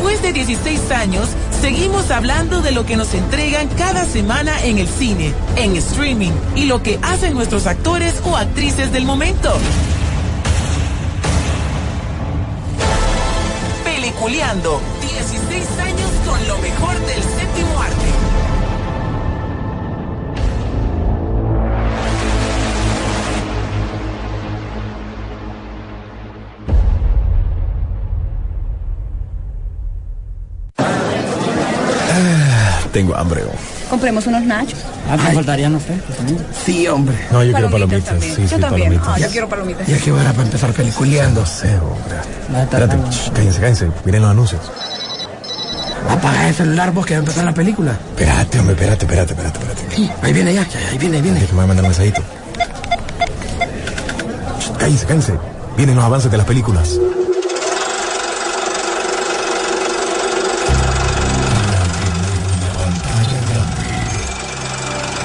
Después de 16 años, seguimos hablando de lo que nos entregan cada semana en el cine, en streaming y lo que hacen nuestros actores o actrices del momento. Peliculeando, 16 años con lo mejor del séptimo arte. Tengo hambre. oh. Compremos unos nachos. Ah, me faltarían los frescos también. Sí, hombre. No, yo quiero Palomitas. Sí, Yo sí, también. palomitas. Ah, yo quiero palomitas. Que hora para empezar peliculeando. No sé, hombre. Espérate, cállense, cállense. Miren los anuncios. Apaga el celular vos que va a empezar la película. Espérate, hombre, espérate, espérate, espérate, espérate. Ahí viene ya, ahí viene, ahí viene. Déjame me va a mandar un mensajito. Shh, Cállense, cállense. Vienen los avances de las películas.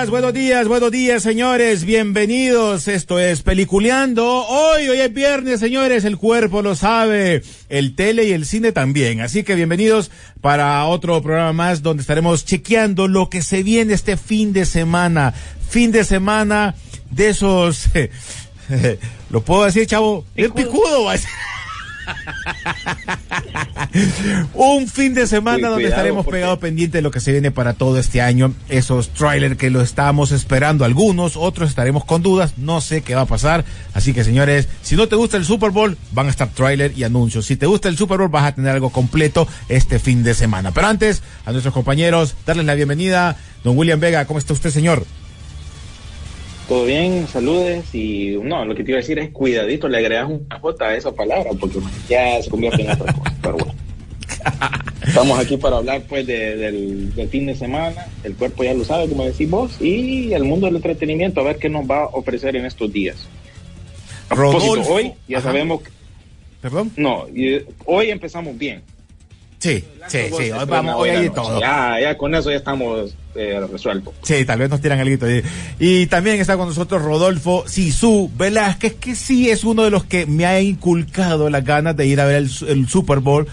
Días, buenos días, buenos días, señores. Bienvenidos. Esto es Peliculeando. Hoy, hoy es viernes, señores. El cuerpo lo sabe. El tele y el cine también. Así que bienvenidos para otro programa más donde estaremos chequeando lo que se viene este fin de semana. Fin de semana de esos. lo puedo decir, chavo. Es picudo, va a ser. Un fin de semana donde cuidado, estaremos pegados pendientes de lo que se viene para todo este año. Esos trailers que lo estamos esperando algunos, otros estaremos con dudas. No sé qué va a pasar. Así que señores, si no te gusta el Super Bowl, van a estar trailer y anuncios. Si te gusta el Super Bowl, vas a tener algo completo este fin de semana. Pero antes, a nuestros compañeros, darles la bienvenida. Don William Vega, ¿cómo está usted, señor? Todo bien, saludes y no, lo que te iba a decir es cuidadito, le agregas una J a esa palabra porque ya se convierte en otra cosa, pero bueno. Estamos aquí para hablar pues de- del, del fin de semana, el cuerpo ya lo sabe, como decís vos, y el mundo del entretenimiento, a ver qué nos va a ofrecer en estos días. Rodolfo. hoy ya Ajá. sabemos, que- ¿Perdón? no, y- hoy empezamos bien. Sí, sí, sí. Hoy vamos, hoy hay de todo. Ya, ya con eso ya estamos eh, resueltos. Sí, tal vez nos tiran algo. Y, y también está con nosotros Rodolfo Sisu Velázquez, que sí es uno de los que me ha inculcado las ganas de ir a ver el, su- el Super Bowl,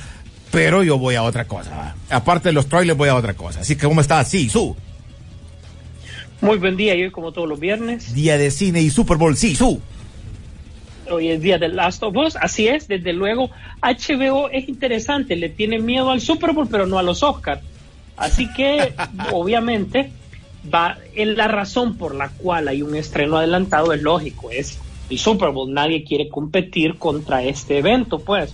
pero yo voy a otra cosa. ¿va? Aparte de los trailers, voy a otra cosa. Así que, ¿cómo está Sisu? Muy buen día, y hoy como todos los viernes, Día de cine y Super Bowl, Sisu. Hoy es día de Last of Us, así es, desde luego HBO es interesante, le tiene miedo al Super Bowl pero no a los Oscars, así que obviamente va, en la razón por la cual hay un estreno adelantado es lógico, es el Super Bowl, nadie quiere competir contra este evento pues,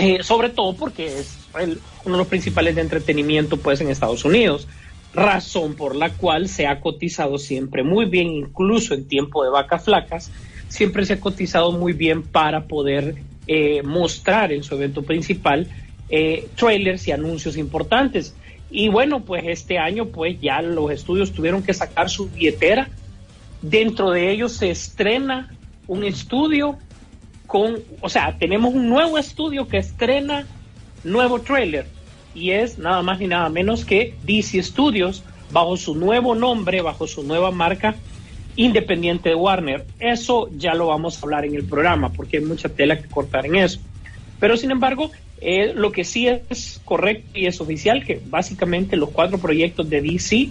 Eh, sobre todo porque es el- uno de los principales de entretenimiento pues en Estados Unidos. Razón por la cual se ha cotizado siempre muy bien, incluso en tiempo de vacas flacas, siempre se ha cotizado muy bien para poder eh, mostrar en su evento principal eh, trailers y anuncios importantes. Y bueno, pues este año pues ya los estudios tuvieron que sacar su billetera. Dentro de ellos se estrena un estudio con, o sea, tenemos un nuevo estudio que estrena nuevo trailer y es nada más ni nada menos que DC Studios bajo su nuevo nombre, bajo su nueva marca independiente de Warner. Eso ya lo vamos a hablar en el programa porque hay mucha tela que cortar en eso. Pero sin embargo, eh, lo que sí es correcto y es oficial que básicamente los cuatro proyectos de DC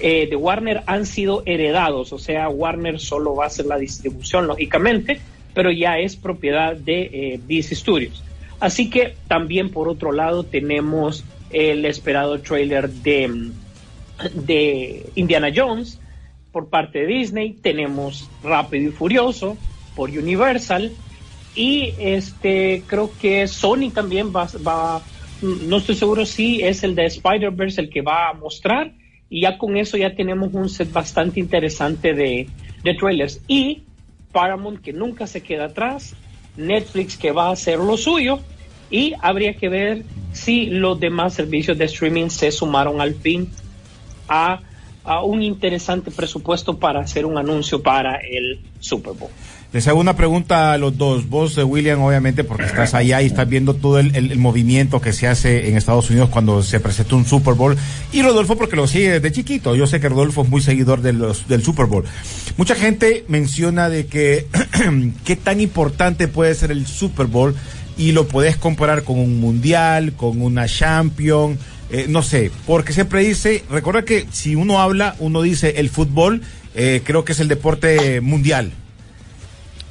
eh, de Warner han sido heredados, o sea, Warner solo va a hacer la distribución, lógicamente, pero ya es propiedad de eh, DC Studios. Así que también por otro lado tenemos el esperado trailer de, de Indiana Jones, por parte de Disney, tenemos Rápido y Furioso por Universal y este creo que Sony también va, va no estoy seguro si es el de Spider-Verse el que va a mostrar y ya con eso ya tenemos un set bastante interesante de, de trailers. Y Paramount que nunca se queda atrás, Netflix que va a hacer lo suyo y habría que ver si los demás servicios de streaming se sumaron al fin a, a un interesante presupuesto para hacer un anuncio para el Super Bowl. Les hago una pregunta a los dos. Vos, eh, William, obviamente, porque estás allá y estás viendo todo el, movimiento que se hace en Estados Unidos cuando se presenta un Super Bowl. Y Rodolfo, porque lo sigue desde chiquito. Yo sé que Rodolfo es muy seguidor del Super Bowl. Mucha gente menciona de que qué tan importante puede ser el Super Bowl y lo podés comparar con un mundial, con una champion, eh, no sé, porque siempre dice, recuerda que si uno habla, uno dice el fútbol, eh, creo que es el deporte mundial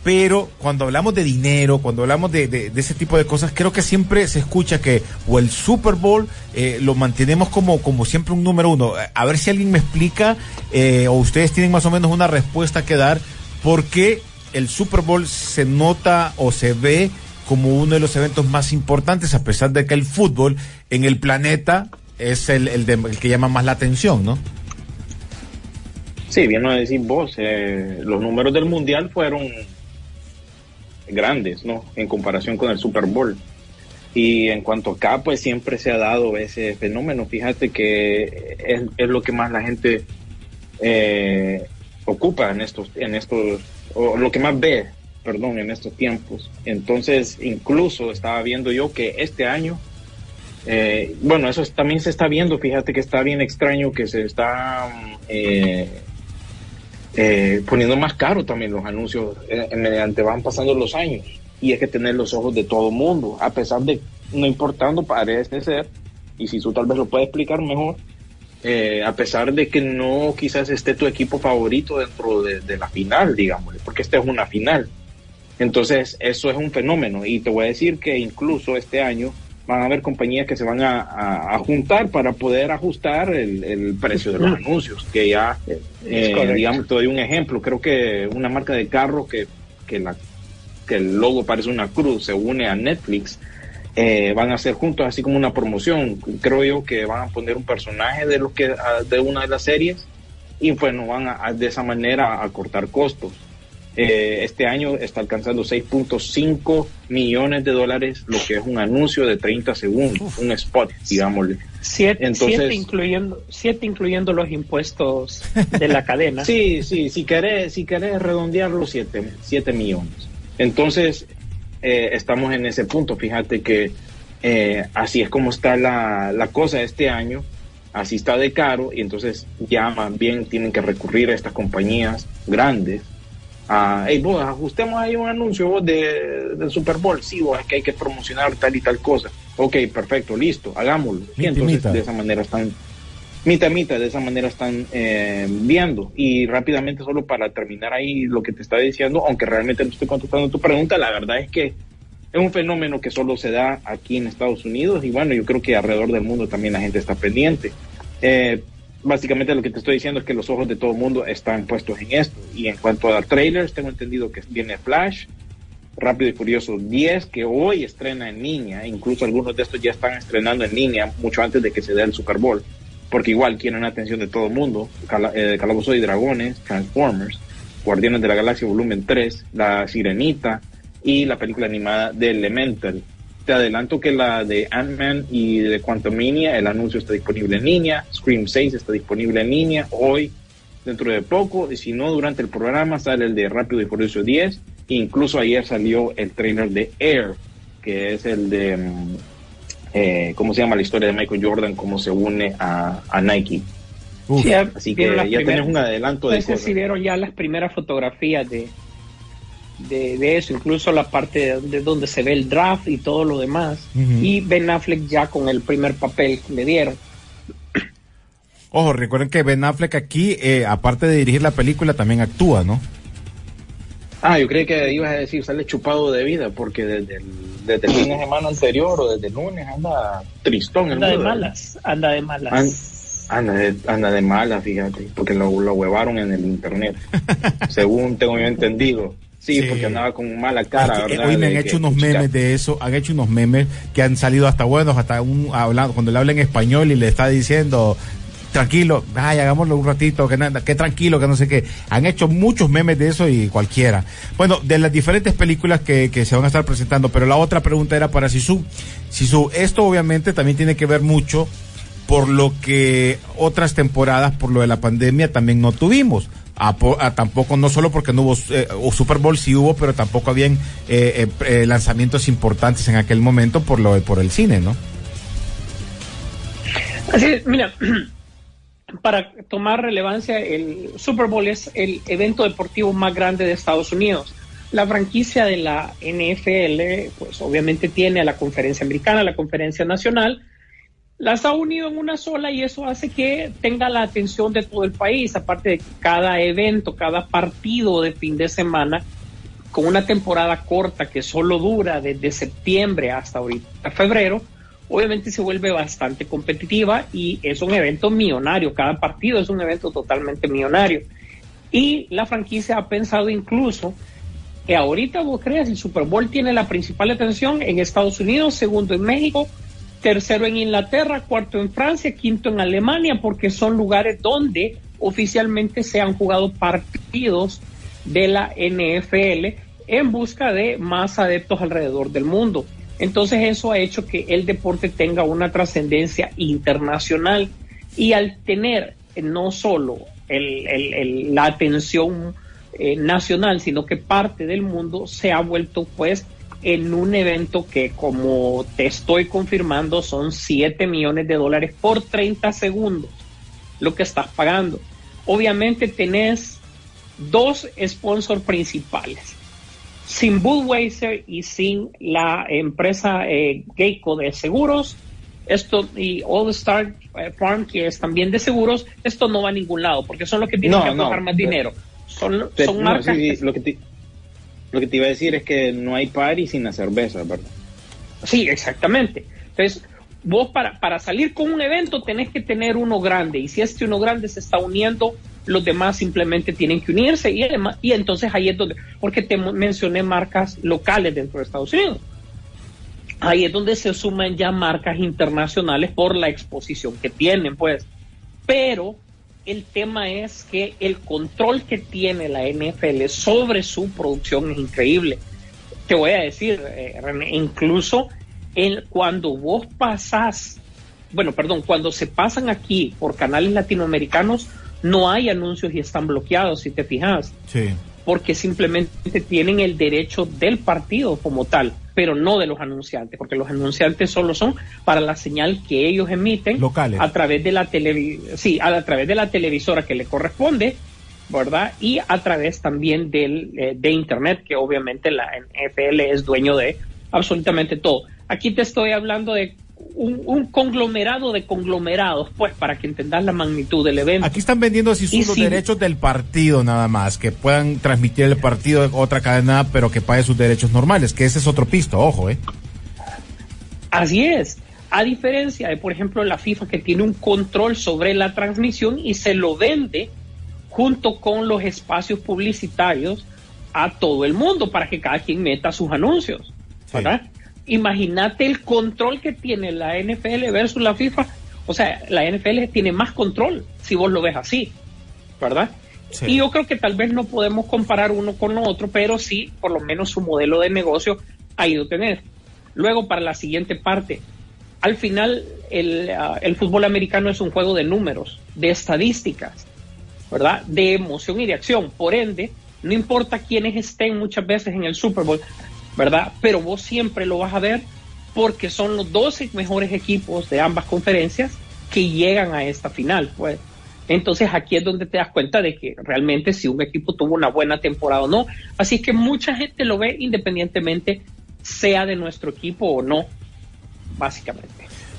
pero cuando hablamos de dinero, cuando hablamos de, de- ese tipo de cosas, creo que siempre se escucha que o el Super Bowl eh, lo mantenemos como, como siempre un número uno. A ver si alguien me explica eh, o ustedes tienen más o menos una respuesta que dar, por qué el Super Bowl se nota o se ve como uno de los eventos más importantes, a pesar de que el fútbol en el planeta es el, el, que llama más la atención, ¿no? Sí, bien lo decís vos, eh, los números del Mundial fueron grandes, ¿no? En comparación con el Super Bowl. Y en cuanto acá, pues siempre se ha dado ese fenómeno. Fíjate que es, es lo que más la gente eh, ocupa en estos, en estos, o lo que más ve, perdón, en estos tiempos. Entonces, incluso estaba viendo yo que este año, eh, bueno, eso es- también se está viendo, fíjate que está bien extraño que se está eh, eh, poniendo más caro también los anuncios mediante van pasando los años. Y hay que tener los ojos de todo mundo, a pesar de, no importando, parece ser, y si tú tal vez lo puedes explicar mejor, a pesar de que no quizás esté tu equipo favorito dentro de, de la final, digamos, porque esta es una final. Entonces, eso es un fenómeno. Y te voy a decir que incluso este año van a haber compañías que se van a, a- a juntar para poder ajustar el, el precio de los anuncios, que ya, eh, digamos, te doy un ejemplo, creo que una marca de carro que, que, la, que el logo parece una cruz se une a Netflix, eh, van a hacer juntos así como una promoción. Creo yo que van a poner un personaje de, lo que, de una de las series y bueno, van a- de esa manera a cortar costos. Eh, este año está alcanzando 6.5 millones de dólares, lo que es un anuncio de 30 segundos, un spot, digámosle. Siete, Entonces- siete incluyendo, siete incluyendo los impuestos de la cadena. Sí, sí, si querés, si querés redondearlo, 7 siete millones. Entonces, eh, estamos en ese punto. Fíjate que eh, así es como está la, la cosa este año, así está de caro, y entonces ya más bien tienen que recurrir a estas compañías grandes. A hey, vos, ajustemos ahí un anuncio vos de, del Super Bowl. Sí, vos, es que hay que promocionar tal y tal cosa. Ok, perfecto, listo, hagámoslo. Y entonces mita. de esa manera están mitad mitad de esa manera están eh, viendo y rápidamente solo para terminar ahí lo que te estaba diciendo aunque realmente no estoy contestando tu pregunta la verdad es que es un fenómeno que solo se da aquí en Estados Unidos y bueno yo creo que alrededor del mundo también la gente está pendiente Eh, básicamente lo que te estoy diciendo es que los ojos de todo el mundo están puestos en esto y en cuanto a trailers tengo entendido que viene Flash Rápido y Furioso 10, que hoy estrena en línea, incluso algunos de estos ya están estrenando en línea mucho antes de que se dé el Super Bowl, porque igual quieren la atención de todo el mundo. Eh, Calabozo y Dragones, Transformers, Guardianes de la Galaxia Volumen 3, La Sirenita y la película animada de Elemental. Te adelanto que la de Ant-Man y de Quantumania, el anuncio está disponible en línea, Scream 6 está disponible en línea hoy, dentro de poco, y si no, durante el programa sale el de Rápido y Furioso 10, incluso ayer salió el trailer de Air, que es el de, mm, eh, ¿cómo se llama la historia de Michael Jordan, cómo se une a, a Nike? Uf. Así que ya las tenés primeras- un adelanto de no sé cosas. si vieron ya las primeras fotografías de, de, de eso, incluso la parte de, de donde se ve el draft y todo lo demás. Y Ben Affleck ya con el primer papel que le dieron. Ojo, recuerden que Ben Affleck aquí, eh, aparte de dirigir la película, también actúa, ¿no? Ah, yo creí que ibas a decir sale chupado de vida, porque desde el, desde el fin de semana anterior o desde el lunes anda tristón. Anda de brother. malas, anda de malas. An- Anda de, anda de mala, fíjate, porque lo, lo huevaron en el internet. Según tengo yo entendido. Sí, Sí. porque andaba con mala cara, Es hoy me han hecho que, unos memes de eso, han hecho unos memes que han salido hasta buenos, hasta un hablando, cuando le habla en español y le está diciendo tranquilo, ay, hagámoslo un ratito, que nada, que tranquilo, que no sé qué. Han hecho muchos memes de eso y cualquiera. Bueno, de las diferentes películas que, que se van a estar presentando, pero la otra pregunta era para Sisu. Sisu, esto obviamente también tiene que ver mucho por lo que otras temporadas, por lo de la pandemia, también no tuvimos. A po- a tampoco, no solo porque no hubo, eh, o Super Bowl sí hubo, pero tampoco habían eh, eh, eh, lanzamientos importantes en aquel momento por lo por el cine, ¿no? Así es, mira, para tomar relevancia, el Super Bowl es el evento deportivo más grande de Estados Unidos. La franquicia de la NFL, pues obviamente tiene a la conferencia americana, a la conferencia nacional, las ha unido en una sola y eso hace que tenga la atención de todo el país, aparte de cada evento, cada partido de fin de semana, con una temporada corta que solo dura desde septiembre hasta ahorita febrero, obviamente se vuelve bastante competitiva y es un evento millonario, cada partido es un evento totalmente millonario. Y la franquicia ha pensado incluso que ahorita vos crees, el Super Bowl tiene la principal atención en Estados Unidos, segundo en México, tercero en Inglaterra, cuarto en Francia, quinto en Alemania, porque son lugares donde oficialmente se han jugado partidos de la NFL en busca de más adeptos alrededor del mundo. Entonces eso ha hecho que el deporte tenga una trascendencia internacional y al tener no solo la atención eh, nacional, sino que parte del mundo se ha vuelto pues en un evento que como te estoy confirmando son 7 millones de dólares por 30 segundos lo que estás pagando. Obviamente tenés dos sponsors principales. Sin Budweiser y sin la empresa eh, Geico de seguros, esto y All Star eh, Farm, que es también de seguros, esto no va a ningún lado, porque son los que tienen No, que no. aportar más dinero. Son, Te- son no, marcas sí, que- sí, lo, que te, lo que te iba a decir es que no hay party sin la cerveza, ¿verdad? Sí, exactamente. Entonces, vos para, para salir con un evento tenés que tener uno grande y si este uno grande se está uniendo, los demás simplemente tienen que unirse y, además, y entonces ahí es donde, porque te mencioné marcas locales dentro de Estados Unidos. Ahí es donde se suman ya marcas internacionales por la exposición que tienen, pues. Pero el tema es que el control que tiene la NFL sobre su producción es increíble te voy a decir, eh, René, incluso cuando vos pasás, bueno, perdón, cuando se pasan aquí por canales latinoamericanos, no hay anuncios y están bloqueados, si te fijas, Sí. Porque simplemente tienen el derecho del partido como tal, pero no de los anunciantes, porque los anunciantes solo son para la señal que ellos emiten Locales. a través de la televi sí, a, a través de la televisora que le corresponde, ¿verdad? Y a través también del, eh, de Internet, que obviamente la NFL es dueño de absolutamente todo. Aquí te estoy hablando de un, un conglomerado de conglomerados, pues, para que entendas la magnitud del evento. Aquí están vendiendo así Y los si- derechos del partido nada más, que puedan transmitir el partido de otra cadena, pero que pague sus derechos normales, que ese es otro pisto, ojo, ¿eh? Así es. A diferencia de, por ejemplo, la FIFA que tiene un control sobre la transmisión y se lo vende junto con los espacios publicitarios a todo el mundo para que cada quien meta sus anuncios. ¿verdad? Imagínate el control que tiene la NFL versus la FIFA. O sea, la NFL tiene más control si vos lo ves así, ¿verdad? Sí. Y yo creo que tal vez no podemos comparar uno con otro, pero sí, por lo menos su modelo de negocio ha ido a tener. Luego, para la siguiente parte, al final el, ah, el fútbol americano es un juego de números, de estadísticas, ¿verdad? De emoción y de acción. Por ende, no importa quiénes estén muchas veces en el Super Bowl, ¿verdad? Pero vos siempre lo vas a ver porque son los 12 mejores equipos de ambas conferencias que llegan a esta final, pues. Entonces aquí es donde te das cuenta de que realmente si un equipo tuvo una buena temporada o no. Así que mucha gente lo ve independientemente sea de nuestro equipo o no, básicamente.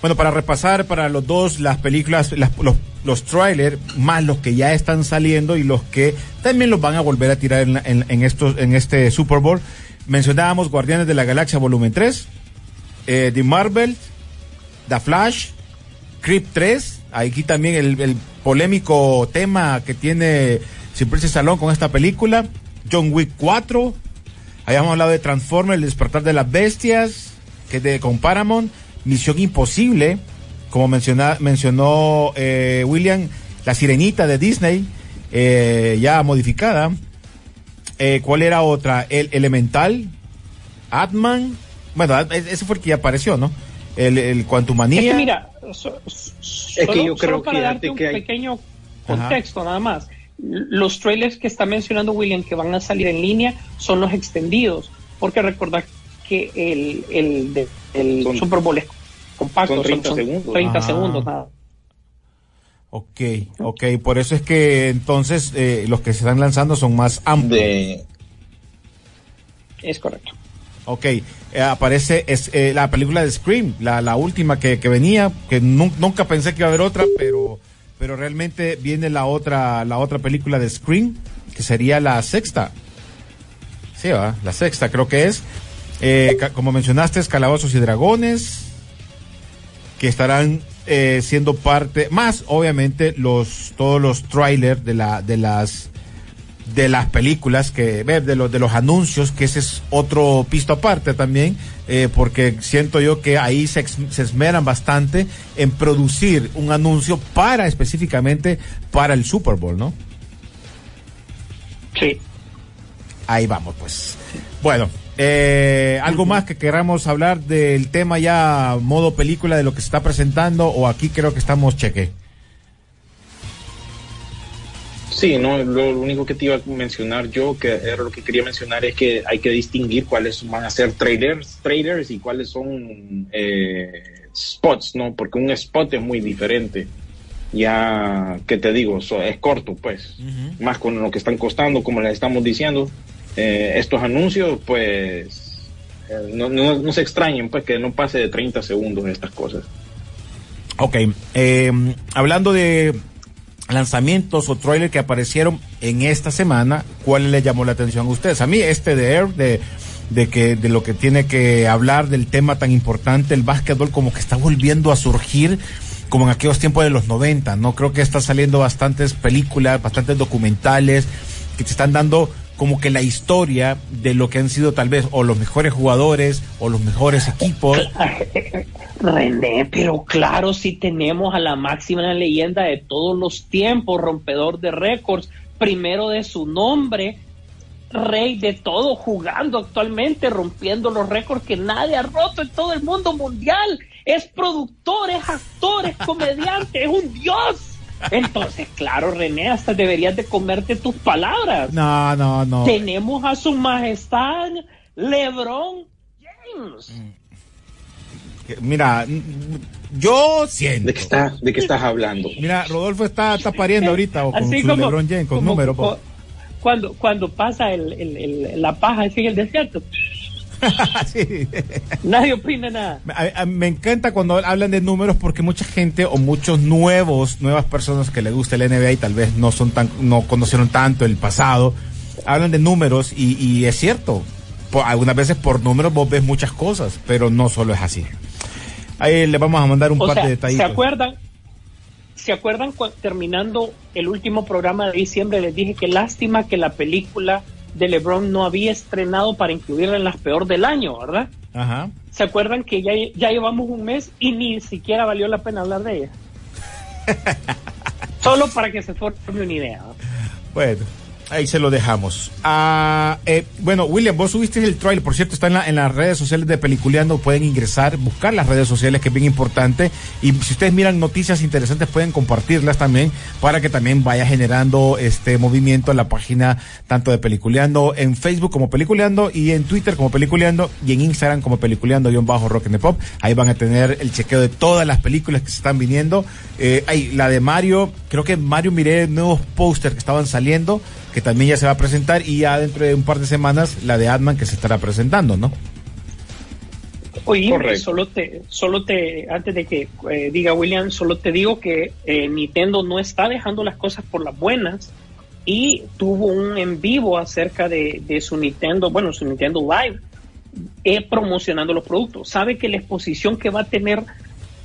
Bueno, para repasar para los dos, las películas, las- los, los trailers, más los que ya están saliendo y los que también los van a volver a tirar en, en, en estos, en este Super Bowl. Mencionábamos Guardianes de la Galaxia Volumen 3, eh, The Marvel, The Flash, Creep 3, Aquí también el, polémico tema que tiene Simplice Salón con esta película. John Wick 4. Habíamos hablado de Transformers, El despertar de las bestias, que es de con Paramount. Misión Imposible, como menciona, mencionó eh, William, La Sirenita de Disney, eh, ya modificada. Eh, ¿Cuál era otra? El Elemental, Atman. Bueno, ese fue el que ya apareció, ¿no? El, el Quantumania. Es que mira, so- so- Es que yo solo- creo solo para que- darte un que hay- pequeño contexto nada más. Los trailers que está mencionando William que van a salir en línea son los extendidos, porque recordad que el, el, de- el Son- Super Bowl es compacto, son 30 segundos. 30 Ah. segundos nada. Ok, ok, por eso es que entonces eh, los que se están lanzando son más amplios. De, Es correcto. Ok, eh, aparece es, eh, la película de Scream, la, la última que, que venía, que nu- nunca pensé que iba a haber otra, pero, pero realmente viene la otra, la otra película de Scream, que sería la sexta. Sí, ¿va? la sexta creo que es. Eh, como mencionaste, Calabozos y Dragones, que estarán eh, siendo parte, más obviamente los, todos los trailers de la, de las, de las películas que de los de los anuncios que ese es otro pisto aparte también eh, porque siento yo que ahí se esmeran bastante en producir un anuncio para específicamente para el Super Bowl no Sí. ahí vamos pues bueno eh, algo más que queramos hablar del tema ya modo película de lo que se está presentando o aquí creo que estamos cheque Sí, no, lo único que te iba a mencionar yo, que era lo que quería mencionar, es que hay que distinguir cuáles van a ser trailers, trailers y cuáles son eh, spots, ¿no? Porque un spot es muy diferente. Ya, ¿qué te digo? So- es corto, pues. Más con lo que están costando, como les estamos diciendo. Eh, estos anuncios, pues, eh, no, no, no se extrañen, pues, que no pase de 30 segundos estas cosas. Ok, eh, hablando de lanzamientos o trailers que aparecieron en esta semana, ¿cuál le llamó la atención a ustedes? A mí este de Air, de, de que de lo que tiene que hablar del tema tan importante, el básquetbol como que está volviendo a surgir como en aquellos tiempos de los 90, ¿no? Creo que está saliendo bastantes películas, bastantes documentales que te están dando como que la historia de lo que han sido tal vez o los mejores jugadores o los mejores equipos. René, pero claro, si tenemos a la máxima leyenda de todos los tiempos, rompedor de récords, primero de su nombre, rey de todo, jugando actualmente, rompiendo los récords que nadie ha roto en todo el mundo mundial. Es productor, es actor, es comediante, es un dios. Entonces, claro, René, hasta deberías de comerte tus palabras. No, no, no. Tenemos a su majestad LeBron James. Mira, yo siento. ¿De qué, está, de qué estás hablando? Mira, Rodolfo está, está pariendo ahorita o con Así su como- LeBron James, con como- número. Cuando, cuando pasa el, el- el- la paja en el desierto, Sí. nadie opina nada. A- a- me encanta cuando hablan de números porque mucha gente o muchos nuevos, nuevas personas que le gusta el NBA y tal vez no son tan, no conocieron tanto el pasado, hablan de números y, y es cierto. Por- algunas veces por números vos ves muchas cosas, pero no solo es así. Ahí le vamos a mandar un O par sea, de ¿se detallitos. acuerdan? ¿Se acuerdan terminando el último programa de diciembre? Les dije que lástima que la película de LeBron no había estrenado para incluirla en las peor del año, ¿verdad? Ajá. ¿Se acuerdan que ya, ya llevamos un mes y ni siquiera valió la pena hablar de ella? Solo para que se forme una idea. ¿no? Bueno, ahí se lo dejamos. Ah, eh, bueno, William, vos subiste el trailer, por cierto, está en, la- las redes sociales de Peliculeando, pueden ingresar, buscar las redes sociales, que es bien importante. Y si ustedes miran noticias interesantes, pueden compartirlas también, para que también vaya generando este movimiento en la página tanto de Peliculeando en Facebook como Peliculeando, y en Twitter como Peliculeando, y en Instagram como Peliculeando-Rock and the Pop. Ahí van a tener el chequeo de todas las películas que se están viniendo. Eh, hay la de Mario, creo que Mario miré nuevos pósters que estaban saliendo, que también ya se va a presentar, y ya dentro de un par de semanas la de Adman que se estará presentando, ¿no? Oye, solo te, solo te, antes de que eh, diga William, solo te digo que eh, Nintendo no está dejando las cosas por las buenas y tuvo un en vivo acerca de, de su Nintendo, bueno, su Nintendo Live, eh, promocionando los productos. Sabe que la exposición que va a tener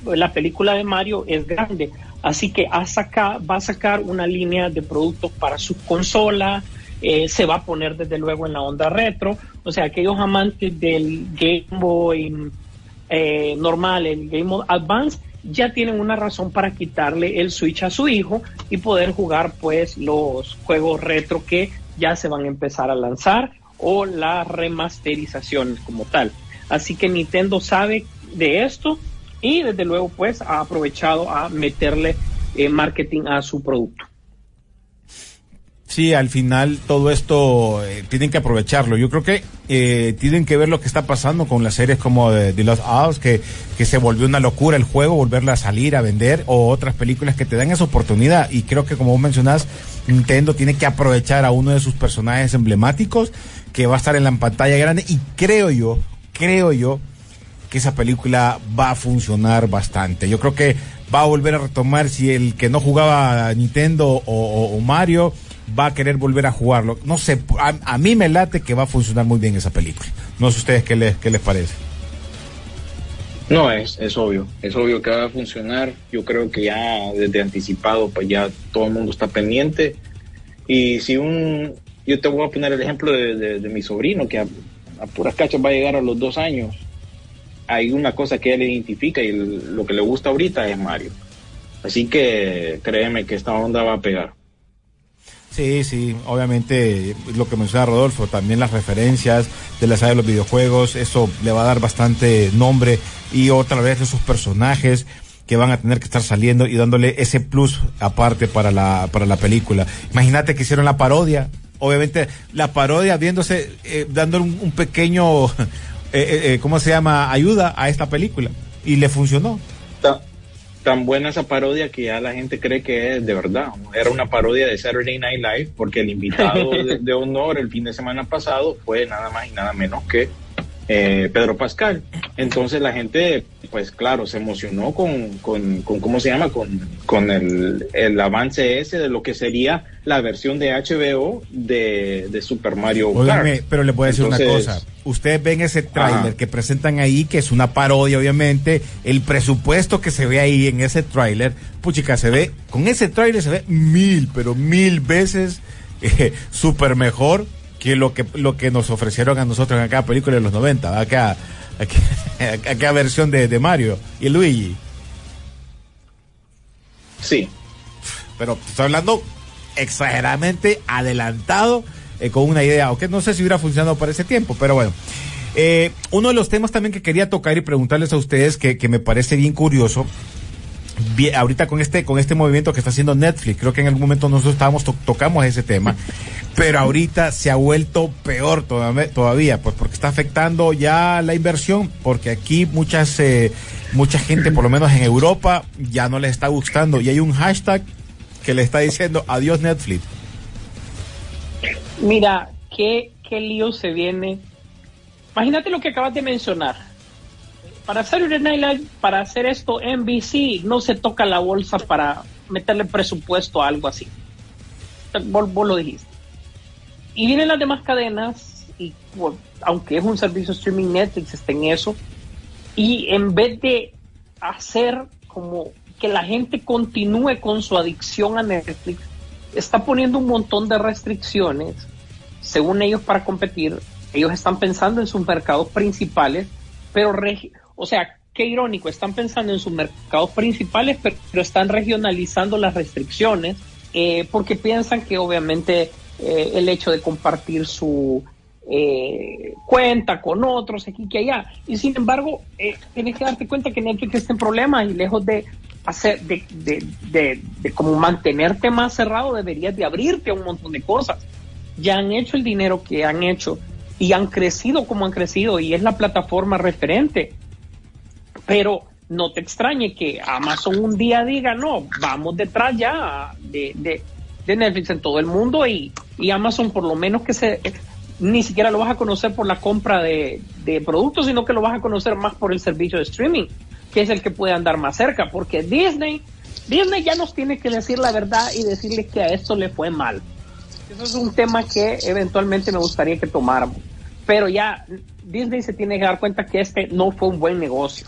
la película de Mario es grande, así que ha saca, va a sacar una línea de productos para su consola, eh, se va a poner desde luego en la onda retro, o sea, aquellos amantes del Game Boy eh, normal, el Game Boy Advance, ya tienen una razón para quitarle el Switch a su hijo y poder jugar pues los juegos retro que ya se van a empezar a lanzar o la remasterización como tal. Así que Nintendo sabe de esto y desde luego pues ha aprovechado a meterle eh, marketing a su producto. Sí, al final todo esto eh, tienen que aprovecharlo. Yo creo que eh, tienen que ver lo que está pasando con las series como de, The Lost House, que, que se volvió una locura el juego, volverla a salir, a vender, o otras películas que te dan esa oportunidad. Y creo que como vos mencionás, Nintendo tiene que aprovechar a uno de sus personajes emblemáticos que va a estar en la pantalla grande. Y creo yo, creo yo, que esa película va a funcionar bastante. Yo creo que va a volver a retomar si el que no jugaba Nintendo o, Mario va a querer volver a jugarlo. No sé, a, a, mí me late que va a funcionar muy bien esa película. No sé ustedes qué les, qué les parece. No, es, es obvio, es obvio que va a funcionar. Yo creo que ya desde anticipado, pues ya todo el mundo está pendiente. Y si un, yo te voy a poner el ejemplo de, mi sobrino, que a, puras cachas va a llegar a los dos años. Hay una cosa que él identifica y lo que le gusta ahorita es Mario. Así que créeme que esta onda va a pegar. Sí, sí, obviamente lo que menciona Rodolfo, también las referencias de la saga de los videojuegos, eso le va a dar bastante nombre y otra vez esos personajes que van a tener que estar saliendo y dándole ese plus aparte para la, para la película. Imagínate que hicieron la parodia, obviamente la parodia viéndose, eh, un, un pequeño, eh, eh, ¿cómo se llama?, ayuda a esta película y le funcionó tan buena esa parodia que ya la gente cree que es de verdad. Era una parodia de Saturday Night Live porque el invitado de, de honor el fin de semana pasado fue nada más y nada menos que eh, Pedro Pascal. Entonces la gente, pues claro, se emocionó con, con, con ¿cómo se llama? Con, con el, el, avance ese de lo que sería la versión de HBO de, de Super Mario Kart. Pero le voy a decir Entonces, una cosa. Ustedes ven ese tráiler que presentan ahí, que es una parodia, obviamente. El presupuesto que se ve ahí en ese tráiler, puchica, se ve, con ese tráiler se ve mil, pero mil veces eh, súper mejor que lo que lo que nos ofrecieron a nosotros en aquella película de los 90, acá, acá, acá versión de, de, Mario y Luigi. Sí. Pero estoy hablando exageradamente adelantado eh, con una idea, aunque no sé si hubiera funcionado para ese tiempo, pero bueno. Eh, uno de los temas también que quería tocar y preguntarles a ustedes que, que me parece bien curioso Bien, ahorita con este con este movimiento que está haciendo Netflix, creo que en algún momento nosotros estábamos to tocamos ese tema, pero ahorita se ha vuelto peor todavía, todavía, pues porque está afectando ya la inversión, porque aquí muchas eh, mucha gente, por lo menos en Europa, ya no les está gustando y hay un hashtag que le está diciendo adiós Netflix. Mira, qué qué lío se viene. Imagínate lo que acabas de mencionar para Night para hacer esto, NBC no se toca la bolsa para meterle presupuesto a algo así. Vos, vos lo dijiste. Y vienen las demás cadenas, y aunque es un servicio streaming Netflix, está en eso, y en vez de hacer como que la gente continúe con su adicción a Netflix, está poniendo un montón de restricciones, según ellos, para competir. Ellos están pensando en sus mercados principales, pero o sea, qué irónico, están pensando en sus mercados principales, pero, están regionalizando las restricciones eh, porque piensan que obviamente eh, el hecho de compartir su eh, cuenta con otros aquí que allá. Y sin embargo, eh, tienes que darte cuenta que Netflix está en problemas y lejos de hacer, de, de, de, de como mantenerte más cerrado, deberías de abrirte a un montón de cosas. Ya han hecho el dinero que han hecho y han crecido como han crecido y es la plataforma referente pero no te extrañe que Amazon un día diga, no, vamos detrás ya de, de, Netflix en todo el mundo y, y, Amazon por lo menos que se ni siquiera lo vas a conocer por la compra de, de, productos, sino que lo vas a conocer más por el servicio de streaming, que es el que puede andar más cerca, porque Disney, Disney ya nos tiene que decir la verdad y decirle que a esto le fue mal. Eso es un tema que eventualmente me gustaría que tomáramos. Pero ya Disney se tiene que dar cuenta que este no fue un buen negocio.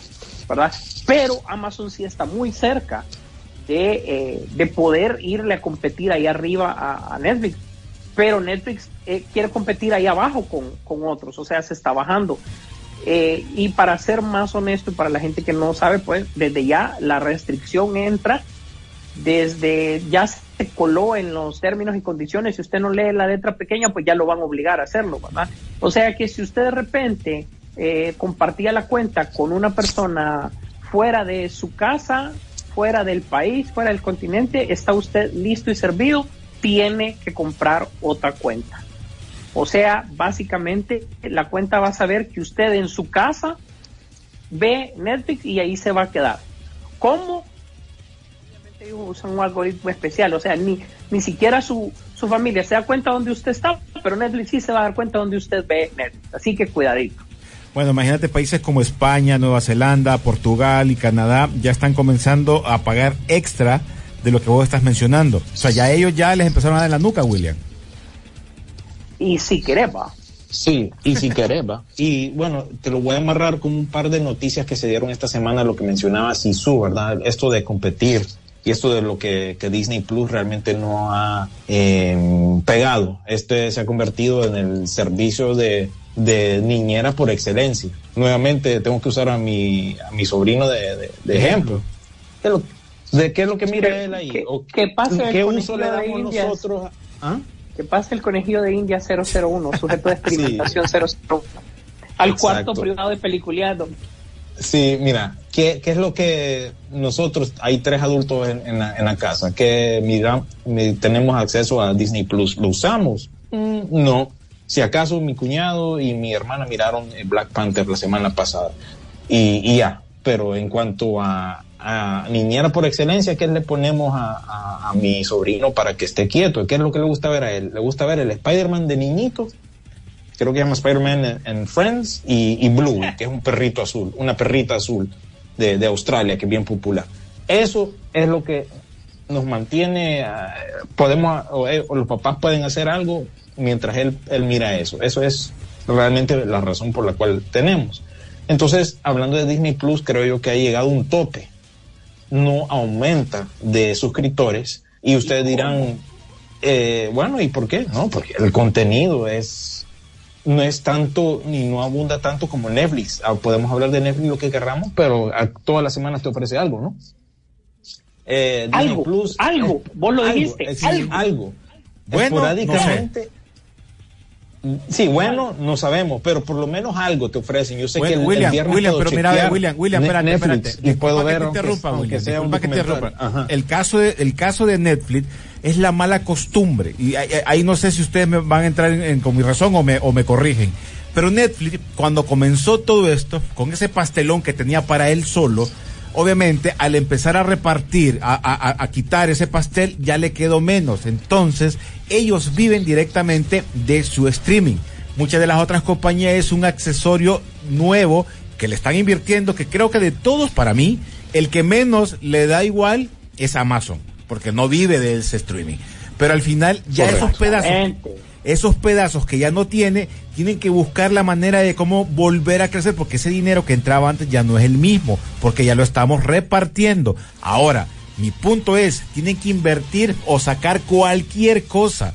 Pero Amazon sí está muy cerca de, eh, de poder irle a competir ahí arriba a, Netflix. Pero Netflix eh, quiere competir ahí abajo con, con, otros, o sea, se está bajando. Eh, y para ser más honesto, para la gente que no sabe, pues desde ya la restricción entra, desde ya se coló en los términos y condiciones, si usted no lee la letra pequeña, pues ya lo van a obligar a hacerlo, ¿verdad? O sea que si usted de repente eh, compartía la cuenta con una persona fuera de su casa, fuera del país, fuera del continente, está usted listo y servido, tiene que comprar otra cuenta. O sea, básicamente la cuenta va a saber que usted en su casa ve Netflix y ahí se va a quedar. ¿Cómo? Obviamente ellos usan un algoritmo especial, o sea, ni, ni siquiera su, su familia se da cuenta donde usted está, pero Netflix sí se va a dar cuenta donde usted ve Netflix. Así que cuidadito. Bueno, imagínate países como España, Nueva Zelanda, Portugal y Canadá ya están comenzando a pagar extra de lo que vos estás mencionando. O sea, ya ellos ya les empezaron a dar en la nuca, William. Y si querés, va. Sí, y si querés, va. Y bueno, te lo voy a amarrar con un par de noticias que se dieron esta semana, lo que mencionaba Sisu, ¿verdad? Esto de competir y esto de lo que, que Disney Plus realmente no ha eh, pegado. Este se ha convertido en el servicio de, de niñera por excelencia. Nuevamente tengo que usar a mi, a mi sobrino de, de, de ejemplo. ¿Qué, lo, ¿De qué es lo que mira él ahí? ¿Qué, ¿qué pasa ¿Qué uso le damos nosotros? ¿Ah? ¿Qué pasa el conejillo de India 001, sujeto de experimentación sí. 001? Al Exacto. cuarto privado de peliculeado. Sí, mira, ¿qué, ¿qué, es lo que nosotros, hay tres adultos en, en, la, casa, que mira, tenemos acceso a Disney Plus? ¿Lo usamos? Mm, no. Si acaso mi cuñado y mi hermana miraron Black Panther la semana pasada y, ya, pero en cuanto a, a, niñera por excelencia, ¿qué le ponemos a, a, a, mi sobrino para que esté quieto? ¿Qué es lo que le gusta ver a él? ¿Le gusta ver el Spider-Man de niñito? Creo que se llama Spider-Man en, Friends y, y, Blue, que es un perrito azul, una perrita azul de, de, Australia, que es bien popular. Eso es lo que nos mantiene, uh, podemos, o, eh, o los papás pueden hacer algo mientras él, él mira eso. Eso es realmente la razón por la cual tenemos. Entonces, hablando de Disney Plus, creo yo que ha llegado un tope. No aumenta de suscriptores y ustedes dirán, eh, bueno, ¿y por qué? No, porque el contenido es no es tanto ni no abunda tanto como Netflix. Ah, podemos hablar de Netflix lo que querramos, pero a, todas las semanas te ofrece algo, ¿no? Eh, algo, Plus, algo, eh, vos lo algo, dijiste, es, algo. algo. Bueno, Esporádicamente. Sí, bueno, no sabemos, pero por lo menos algo te ofrecen. Yo sé bueno, que el, William, el viernes William, pero mira, William, William, espérate, Netflix, espérate. Y puedo ver que te interrumpa, aunque, William, sea un que te interrumpa. Ajá. El caso de, el caso de Netflix es la mala costumbre y ahí, ahí no sé si ustedes me van a entrar en, en, con mi razón o me, o me corrigen. Pero Netflix, cuando comenzó todo esto, con ese pastelón que tenía para él solo, obviamente al empezar a repartir, a, a, a, quitar ese pastel, ya le quedó menos. Entonces, ellos viven directamente de su streaming. Muchas de las otras compañías es un accesorio nuevo que le están invirtiendo, que creo que de todos para mí, el que menos le da igual es Amazon, porque no vive de ese streaming. Pero al final ya esos pedazos esos pedazos que ya no tiene, tienen que buscar la manera de cómo volver a crecer, porque ese dinero que entraba antes ya no es el mismo, porque ya lo estamos repartiendo. Ahora, mi punto es, tienen que invertir o sacar cualquier cosa,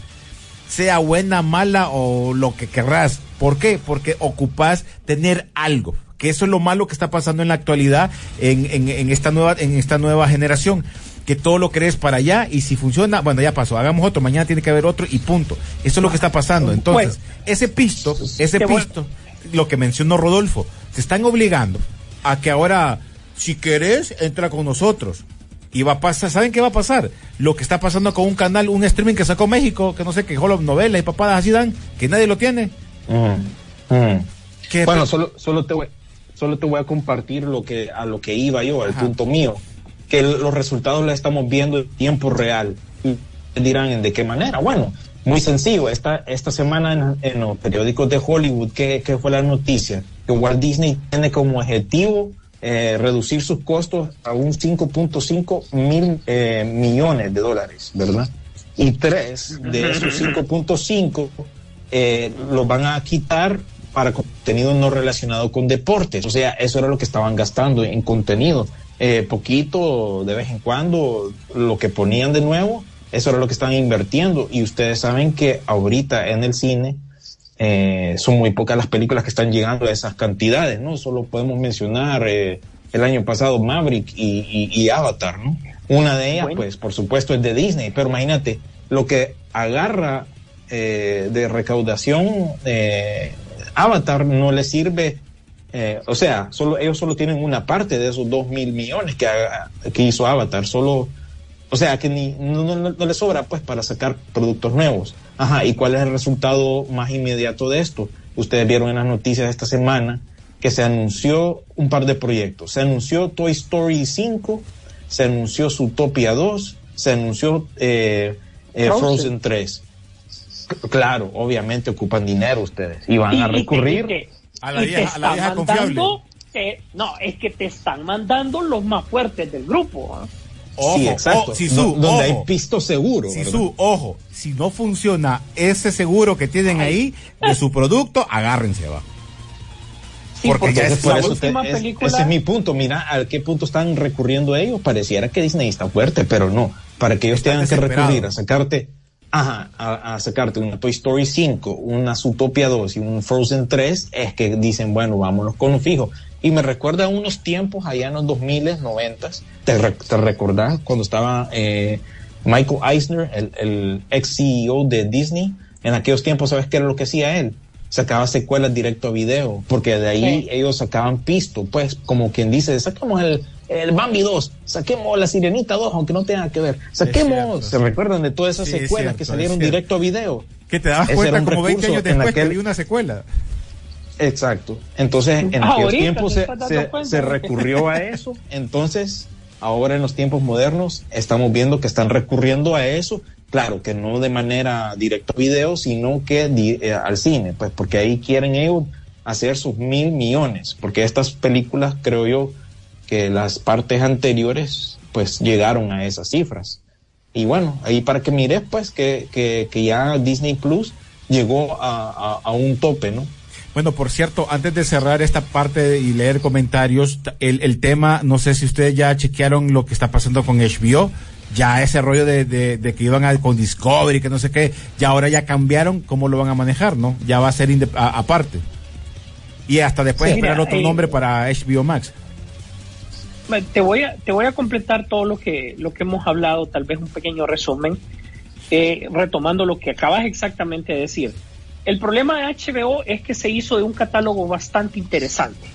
sea buena, mala o lo que querrás. ¿Por qué? Porque ocupás tener algo que eso es lo malo que está pasando en la actualidad en, en, en esta nueva en esta nueva generación que todo lo crees para allá y si funciona, bueno, ya pasó, hagamos otro, mañana tiene que haber otro y punto. Eso es lo que está pasando. Entonces, ese pisto, ese pisto, lo que mencionó Rodolfo, te están obligando a que ahora, si querés, entra con nosotros. Y va a pasar, ¿saben qué va a pasar? Lo que está pasando con un canal, un streaming que sacó México, que no sé qué, Holo novela y papadas así dan, que nadie lo tiene. Mm, mm. Bueno, solo, solo te voy, solo te voy a compartir lo que, a lo que iba yo, al Ajá. punto mío que los resultados los estamos viendo en tiempo real. Y dirán, ¿de qué manera? Bueno, muy sencillo. Esta, esta semana en, los periódicos de Hollywood, ¿qué, ¿qué, fue la noticia? Que Walt Disney tiene como objetivo eh, reducir sus costos a un 5.5 mil eh, millones de dólares, ¿verdad? Y tres de esos 5.5 eh, los van a quitar para contenido no relacionado con deportes. O sea, eso era lo que estaban gastando en contenido. Eh, poquito, de vez en cuando, lo que ponían de nuevo, eso era lo que estaban invirtiendo. Y ustedes saben que ahorita en el cine eh, son muy pocas las películas que están llegando a esas cantidades, ¿no? Solo podemos mencionar eh, el año pasado Maverick y, y- y Avatar, ¿no? Una de ellas, pues, por supuesto, es de Disney, pero imagínate, lo que agarra eh, de recaudación eh, Avatar no le sirve, eh, o sea, solo, ellos solo tienen una parte de esos dos mil millones que, hizo Avatar, solo, o sea, que ni, no, no, no le sobra pues para sacar productos nuevos. Ajá, ¿y cuál es el resultado más inmediato de esto? Ustedes vieron en las noticias esta semana que se anunció un par de proyectos. Se anunció Toy Story 5, se anunció Zootopia 2, se anunció eh, eh, Frozen. Frozen 3. Claro, obviamente ocupan dinero ustedes y van Y- a recurrir y A la y vieja- te a la están vieja confiable. mandando, eh, no, es que te están mandando los más fuertes del grupo. ¿ah? Ojo, sí, exacto. ojo, Sisu, Do- donde ojo. hay pisto seguro. Sisu, ojo, si no funciona ese seguro que tienen ahí de su producto, agárrense va. Sí, Porque porque ya Entonces, es por eso te- es- película. ese es mi punto. Mira a qué punto están recurriendo ellos. Pareciera que Disney está fuerte, pero no. Para que ellos Están tengan que recurrir a sacarte, ajá, a, a sacarte una Toy Story 5, una Zootopia 2 y un Frozen 3, es que dicen, bueno, vámonos con un fijo. Y me recuerda a unos tiempos allá en los 2000, 90, ¿te, re- te recordás cuando estaba eh, Michael Eisner, el, el ex CEO de Disney? En aquellos tiempos, ¿sabes qué era lo que hacía él? Sacaba secuelas directo a video, porque de ahí Sí. ellos sacaban pisto, pues como quien dice, saquemos el, el Bambi 2, saquemos la Sirenita 2, aunque no tenga que ver, saquemos, cierto, ¿se sí. recuerdan de todas esas Sí, es secuelas cierto, que salieron directo a video? Que te das Ese cuenta como 20 recurso años en después que aquel- había una secuela. Exacto. Entonces, en Ah, aquellos tiempos se, se- recurrió a eso. Entonces, ahora en los tiempos modernos, estamos viendo que están recurriendo a eso. Claro, que no de manera directa a video, sino que di- eh, al cine, pues porque ahí quieren ellos hacer sus mil millones. Porque estas películas, creo yo, que las partes anteriores, pues llegaron a esas cifras. Y bueno, ahí para que mires, pues que, que, que ya Disney Plus llegó a, a- a un tope, ¿no? Bueno, por cierto, antes de cerrar esta parte y leer comentarios, el, el tema, no sé si ustedes ya chequearon lo que está pasando con HBO, ya ese rollo de, de, de que iban a, con Discovery, que no sé qué, ya ahora ya cambiaron cómo lo van a manejar, ¿no? Ya va a ser aparte. Y hasta después Sí, esperar mira, otro eh, nombre para HBO Max. Te voy a, te voy a completar todo lo que, lo que hemos hablado, tal vez un pequeño resumen, eh, retomando lo que acabas exactamente de decir. El problema de HBO es que se hizo de un catálogo bastante interesante,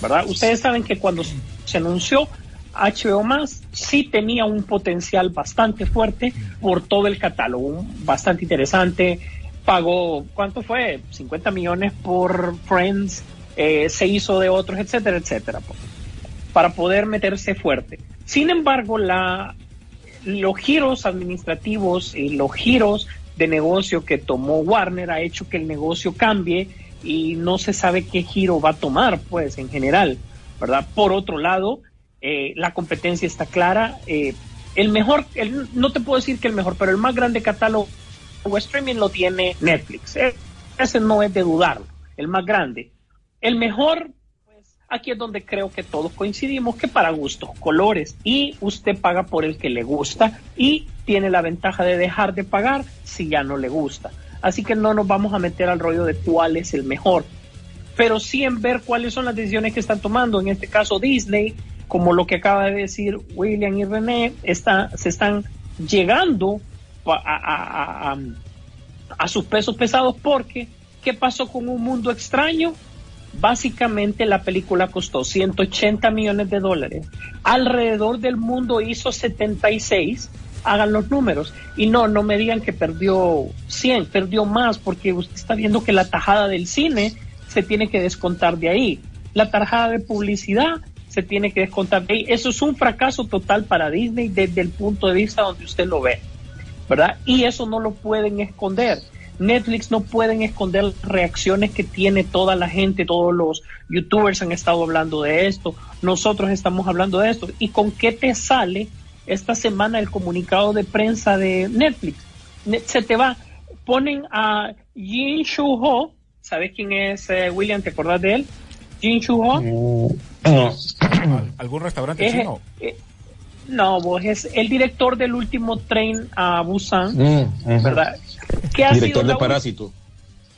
¿verdad? Ustedes saben que cuando se anunció HBO sí tenía un potencial bastante fuerte por todo el catálogo, bastante interesante. Pagó, ¿cuánto fue? 50 millones por Friends, eh, se hizo de otros, etcétera, etcétera, para poder meterse fuerte. Sin embargo, los giros administrativos y los giros de negocio que tomó Warner ha hecho que el negocio cambie y no se sabe qué giro va a tomar, pues, en general, ¿verdad? Por otro lado, eh, la competencia está clara. eh, el mejor, no te puedo decir que el mejor, pero el más grande catálogo de streaming lo tiene Netflix. eh, ese no es de dudarlo, el más grande. El mejor, aquí es donde creo que todos coincidimos que para gustos, colores, y usted paga por el que le gusta y tiene la ventaja de dejar de pagar si ya no le gusta. Así que no nos vamos a meter al rollo de cuál es el mejor, pero sí en ver cuáles son las decisiones que están tomando, en este caso Disney, como lo que acaba de decir William y René, está, se están llegando a- a sus pesos pesados porque ¿qué pasó con un mundo extraño? Básicamente la película costó 180 millones de dólares. Alrededor del mundo hizo 76. Hagan los números. Y no, no me digan que perdió 100, perdió más porque usted está viendo que la tajada del cine se tiene que descontar de ahí. La tajada de publicidad se tiene que descontar de ahí. Eso es un fracaso total para Disney desde el punto de vista donde usted lo ve. ¿verdad? Y eso no lo pueden esconder. Netflix no pueden esconder las reacciones que tiene toda la gente, todos los youtubers han estado hablando de esto, nosotros estamos hablando de esto. ¿Y con qué te sale esta semana el comunicado de prensa de Netflix? Ne- Se te va, ponen a Jin Shu Ho, ¿Sabes quién es eh, William? ¿Te acordás de él? Jin Chu Ho. No. ¿Algún restaurante Es- chino? eh, no, vos es el director del último tren a Busan, Mm. ¿verdad? Que ha Director sido de Parásito.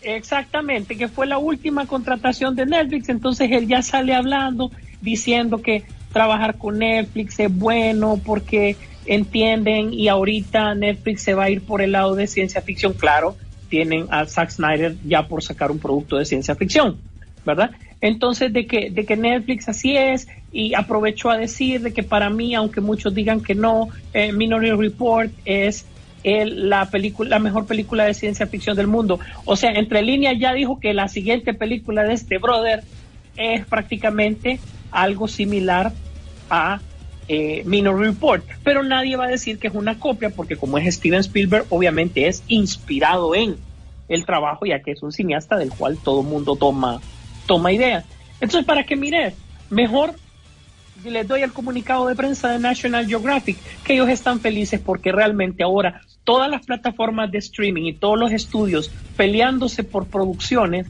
Exactamente, que fue la última contratación de Netflix, entonces él ya sale hablando, diciendo que trabajar con Netflix es bueno porque entienden y ahorita Netflix se va a ir por el lado de ciencia ficción, claro, tienen a Zack Snyder ya por sacar un producto de ciencia ficción, ¿verdad? Entonces de que, de que Netflix así es y aprovechó a decir de que para mí, aunque muchos digan que no, eh, Minority Report es la película, la mejor película de ciencia ficción del mundo. O sea, entre líneas ya dijo que la siguiente película de este brother es prácticamente algo similar a eh, Minority Report, pero nadie va a decir que es una copia porque como es Steven Spielberg, obviamente es inspirado en el trabajo, ya que es un cineasta del cual todo mundo toma, toma ideas. Entonces, para que mires, mejor les doy el comunicado de prensa de National Geographic que ellos están felices porque realmente ahora todas las plataformas de streaming y todos los estudios peleándose por producciones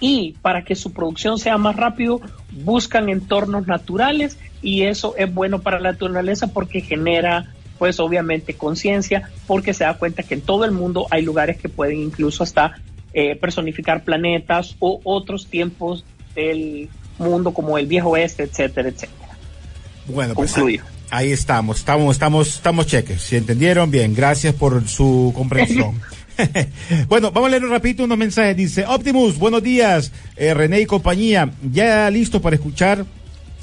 y para que su producción sea más rápido buscan entornos naturales y eso es bueno para la naturaleza porque genera pues obviamente conciencia porque se da cuenta que en todo el mundo hay lugares que pueden incluso hasta eh, personificar planetas o otros tiempos del mundo como el viejo oeste, etcétera, etcétera. Bueno, pues ahí estamos, estamos, estamos, estamos cheques. Si entendieron, bien, gracias por su comprensión. bueno, vamos a leer rapidito unos mensajes. Dice, Optimus, buenos días, eh, René y compañía, ya listo para escuchar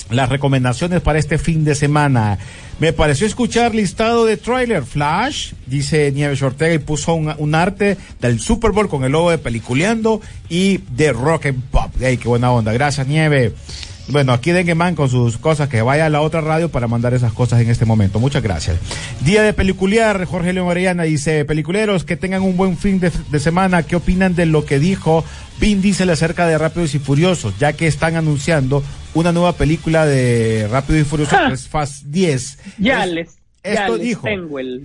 las recomendaciones para este fin de semana. Me pareció escuchar listado de trailer Flash, dice Nieves Ortega y puso un, un arte del Super Bowl con el logo de Peliculeando y de Rock and Pop. Ey, qué buena onda. Gracias, Nieve. Bueno, aquí Dengue Man con sus cosas, que vaya a la otra radio para mandar esas cosas en este momento. Muchas gracias. Día de peliculear, Jorge León Orellana dice, peliculeros, que tengan un buen fin de, de semana. ¿Qué opinan de lo que dijo Vin Diesel acerca de Rápidos y Furiosos? Ya que están anunciando una nueva película de Rápido y Furioso, que es Fast 10. Ya Es- les, esto dijo,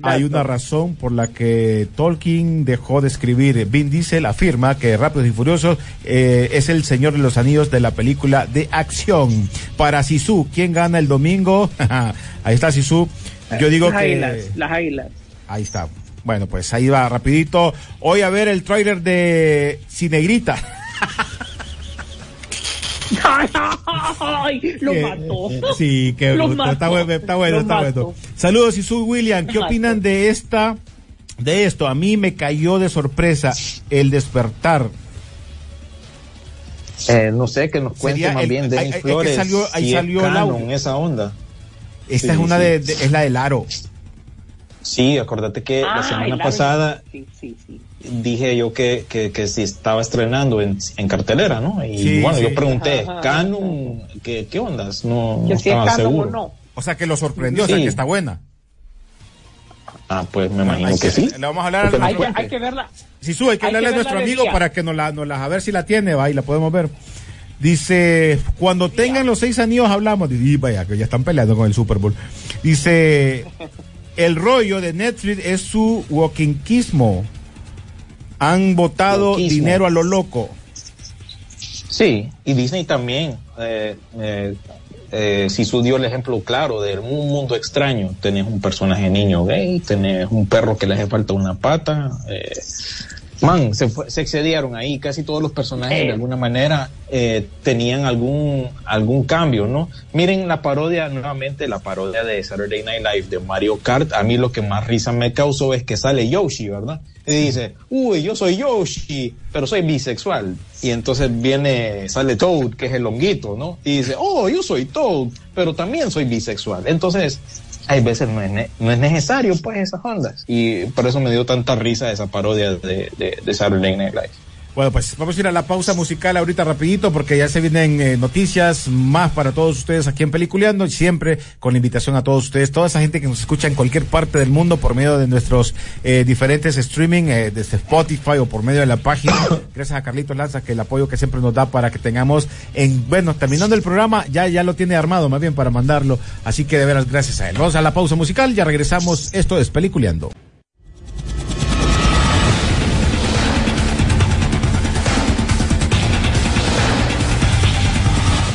hay una razón por la que Tolkien dejó de escribir. Vin Diesel afirma que Rápidos y Furiosos eh, es el Señor de los Anillos de la película de acción. Para Sisu, ¿quién gana el domingo? ahí está Sisu. Yo digo las que... águilas, las águilas. Ahí está. Bueno, pues ahí va rapidito. Hoy a ver el tráiler de Cinegrita. Ay, lo mató. Sí, que Lo bruto. está mató. bueno, está bueno, está mató. bueno. Saludos, Isu William. ¿Qué Lo opinan mató. de esta, de esto? A mí me cayó de sorpresa el despertar. Eh, no sé, que nos cuente Sería más el- bien Denis ahí- es que Flores. salió- ahí salió el canon, esa onda. Esta Sí, es una sí. de, de- es la del aro. Sí, acuérdate que Ah, la semana pasada Sí, sí, sí. Dije yo que, que, que si estaba estrenando en, en cartelera, ¿no? Y Sí, bueno, sí. yo pregunté, Ajá. ¿Canon? ¿Qué, qué ondas? No, Que no si es estaba canon seguro. o no. O sea que lo sorprendió, o sea que está buena. Ah, pues me imagino Hay que sí. Le vamos a hablar a Hay que, hay que verla. Sisu, hay que Hay que hablarle a nuestro amigo día. para que nos la, nos la, a ver si la tiene, va, y la podemos ver. Dice, cuando tengan los seis anillos hablamos. Y vaya, que ya están peleando con el Super Bowl. Dice, el rollo de Netflix es su walkingquismo. Han botado Wokeismo. dinero a lo loco. Sí, y Disney también. Eh, eh, eh, si su dio el ejemplo claro de un mundo extraño, tenés un personaje niño gay, tenés un perro que le hace falta una pata. eh, man, se, fue- se excedieron ahí, casi todos los personajes Eh. de alguna manera eh, tenían algún, algún cambio, ¿no? Miren la parodia, nuevamente la parodia de Saturday Night Live de Mario Kart, a mí lo que más risa me causó es que sale Yoshi, ¿verdad? Y dice, uy, yo soy Yoshi, pero soy bisexual. Y entonces viene, sale Toad, que es el honguito, ¿no? Y dice, oh, yo soy Toad, pero también soy bisexual. Entonces, hay veces no es, no es necesario, pues, esas ondas. Y por eso me dio tanta risa esa parodia de, de, de Saturday Night Live. Bueno, pues vamos a ir a la pausa musical ahorita rapidito porque ya se vienen eh, noticias más para todos ustedes aquí en Peliculeando y siempre con la invitación a todos ustedes, toda esa gente que nos escucha en cualquier parte del mundo por medio de nuestros eh, diferentes streaming, eh, desde Spotify o por medio de la página. Gracias a Carlitos Lanza que el apoyo que siempre nos da para que tengamos en, bueno, terminando el programa, ya, ya lo tiene armado más bien para mandarlo. Así que de veras gracias a él. Vamos a la pausa musical, ya regresamos. Esto es Peliculeando.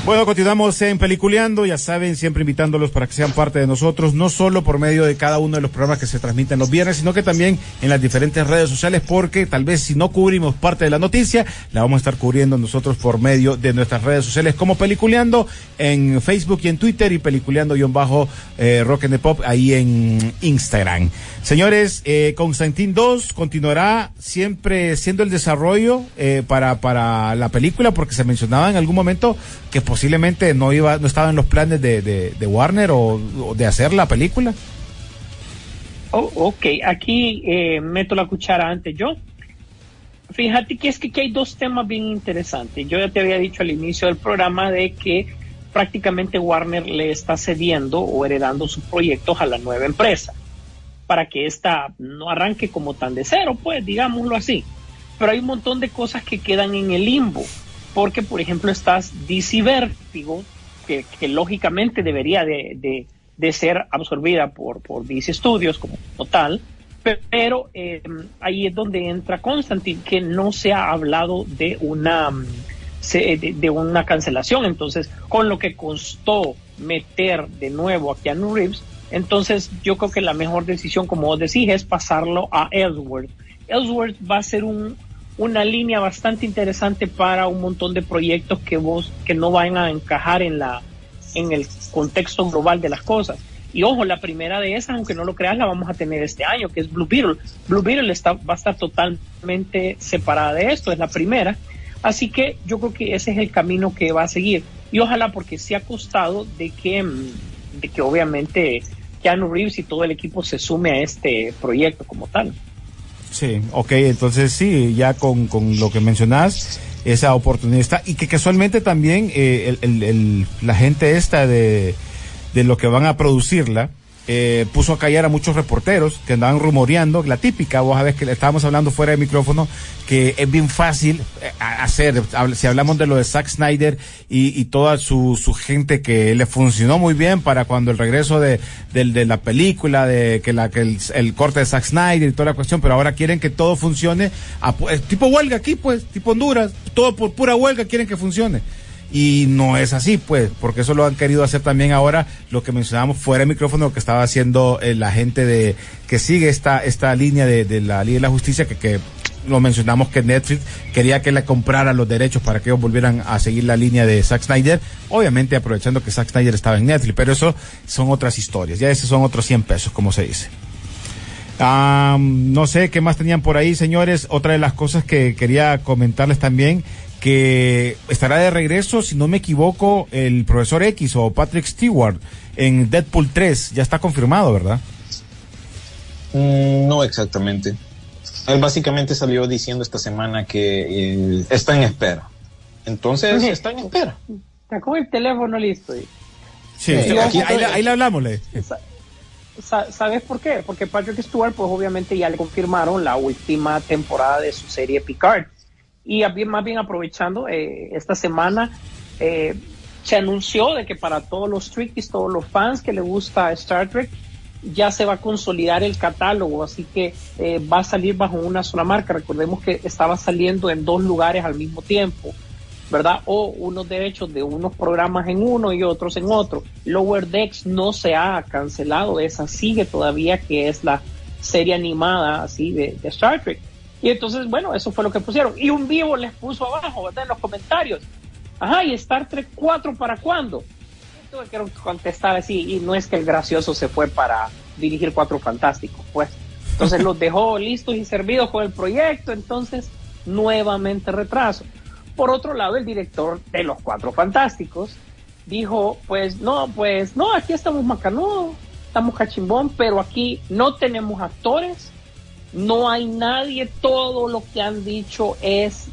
Bueno, continuamos en Peliculeando, ya saben, siempre invitándolos para que sean parte de nosotros, no solo por medio de cada uno de los programas que se transmiten los viernes, sino que también en las diferentes redes sociales, porque tal vez si no cubrimos parte de la noticia, la vamos a estar cubriendo nosotros por medio de nuestras redes sociales como Peliculeando en Facebook y en Twitter y Peliculeando-bajo eh, Rock and the Pop ahí en Instagram. Señores, eh, Constantín 2 continuará siempre siendo el desarrollo eh, para, para la película, porque se mencionaba en algún momento que no iba, no estaba en los planes de, de, Warner o, o, de hacer la película. Oh, ok, aquí eh, meto la cuchara antes yo. Fíjate que es que, que hay dos temas bien interesantes. Yo ya te había dicho al inicio del programa de que prácticamente Warner le está cediendo o heredando sus proyectos a la nueva empresa para que ésta no arranque como tan de cero, pues digámoslo así. Pero hay un montón de cosas que quedan en el limbo, porque por ejemplo estás DC que, lógicamente debería de, de, ser absorbida por, por DC Studios como, tal, pero eh, ahí es donde entra Constantine, que no se ha hablado de una de, de, una cancelación. Entonces, con lo que costó meter de nuevo a Keanu Reeves, entonces yo creo que la mejor decisión, como vos decís, es pasarlo a Ellsworth. Ellsworth va a ser un, una línea bastante interesante para un montón de proyectos que vos que no van a encajar en la en el contexto global de las cosas. Y ojo, la primera de esas, aunque no lo creas, la vamos a tener este año, que es Blue Beetle. Blue Beetle está, va a estar totalmente separada de esto, es la primera. Así que yo creo que ese es el camino que va a seguir. Y ojalá porque se ha costado de que, de que obviamente Keanu Reeves y todo el equipo se sume a este proyecto como tal. Sí, ok, entonces sí, ya con, con lo que mencionás, esa oportunidad está, y que casualmente también eh, el, el, el, la gente esta de, de lo que van a producirla, eh, puso a callar a muchos reporteros que andaban rumoreando, la típica, vos sabés que estábamos hablando fuera de micrófono, que es bien fácil hacer, si hablamos de lo de Zack Snyder y, y toda su, su, gente que le funcionó muy bien para cuando el regreso de, de, de la película, de que, la, que el, corte de Zack Snyder y toda la cuestión, pero ahora quieren que todo funcione, a, tipo huelga aquí pues, tipo Honduras, todo por pura huelga quieren que funcione y no es así, pues, porque eso lo han querido hacer también ahora, lo que mencionábamos fuera de micrófono, lo que estaba haciendo eh, la gente de que sigue esta esta línea de, la Liga de la Justicia, que, que lo mencionamos que Netflix quería que le comprara los derechos para que ellos volvieran a seguir la línea de Zack Snyder, obviamente aprovechando que Zack Snyder estaba en Netflix, pero eso son otras historias, ya esos son otros 100 pesos, como se dice. No sé qué más tenían por ahí, señores. Otra de las cosas que quería comentarles también que estará de regreso, si no me equivoco, el profesor X o Patrick Stewart en Deadpool 3. Ya está confirmado, ¿verdad? Mm, no exactamente. Él básicamente salió diciendo esta semana que eh, está en espera. Entonces, Sí. está en espera. Está con el teléfono listo. Sí, Sí, usted- aquí, ojo, ahí, le- ahí le hablamos, le. Sa- sa- ¿Sabes por qué? Porque Patrick Stewart, pues obviamente ya le confirmaron la última temporada de su serie Picard. Y más bien aprovechando, eh, esta semana eh, se anunció de que para todos los Trekkies, todos los fans que le gusta Star Trek, ya se va a consolidar el catálogo, así que eh, va a salir bajo una sola marca. Recordemos que estaba saliendo en dos lugares al mismo tiempo. ¿verdad? O unos derechos de unos programas en uno y otros en otro. Lower Decks no se ha cancelado, esa sigue todavía, que es la serie animada así de Star Trek. Y entonces, bueno, eso fue lo que pusieron. Y un vivo les puso abajo, ¿verdad? En los comentarios. Ajá, ¿y Star Trek 4 para cuándo? Tuve que contestar así, y no es que el gracioso se fue para dirigir Cuatro Fantásticos, pues. Entonces los dejó listos y servidos con el proyecto, entonces nuevamente retraso. Por otro lado, el director de Los Cuatro Fantásticos dijo, pues no, pues no, aquí estamos macanudos, estamos cachimbón, pero aquí no tenemos actores, no hay nadie, todo lo que han dicho es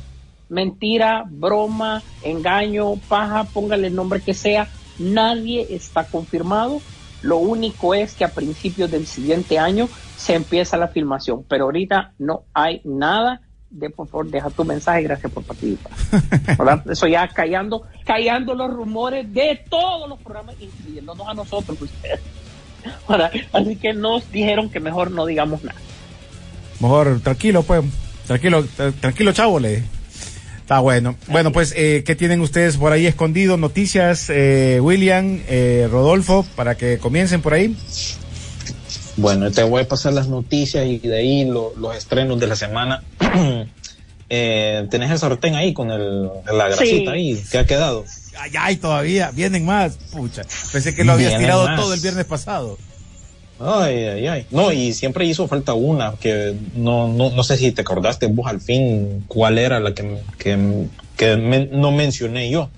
mentira, broma, engaño, paja, póngale el nombre que sea, nadie está confirmado. Lo único es que a principios del siguiente año se empieza la filmación, pero ahorita no hay nada. De por favor, deja tu mensaje, gracias por participar. ¿Verdad? Eso ya callando, callando los rumores de todos los programas, incluyéndonos a nosotros, ustedes. ¿Verdad? Así que nos dijeron que mejor no digamos nada. Mejor, tranquilo, pues. Tranquilo, tra- tranquilo, chavo, le. Está bueno. Bueno, pues, eh, ¿qué tienen ustedes por ahí escondido? Noticias, eh, William, eh, Rodolfo, para que comiencen por ahí. Bueno, te voy a pasar las noticias y de ahí lo- los estrenos de la semana. eh, tenés el sartén ahí con el, la grasita ahí que ha quedado. Ay, ay, todavía, vienen más. Pucha, pensé que lo habías Vienen tirado más. todo el viernes pasado. Ay, ay, ay. No, y siempre hizo falta una que no, no, no sé si te acordaste vos al fin cuál era la que, que, que no mencioné yo.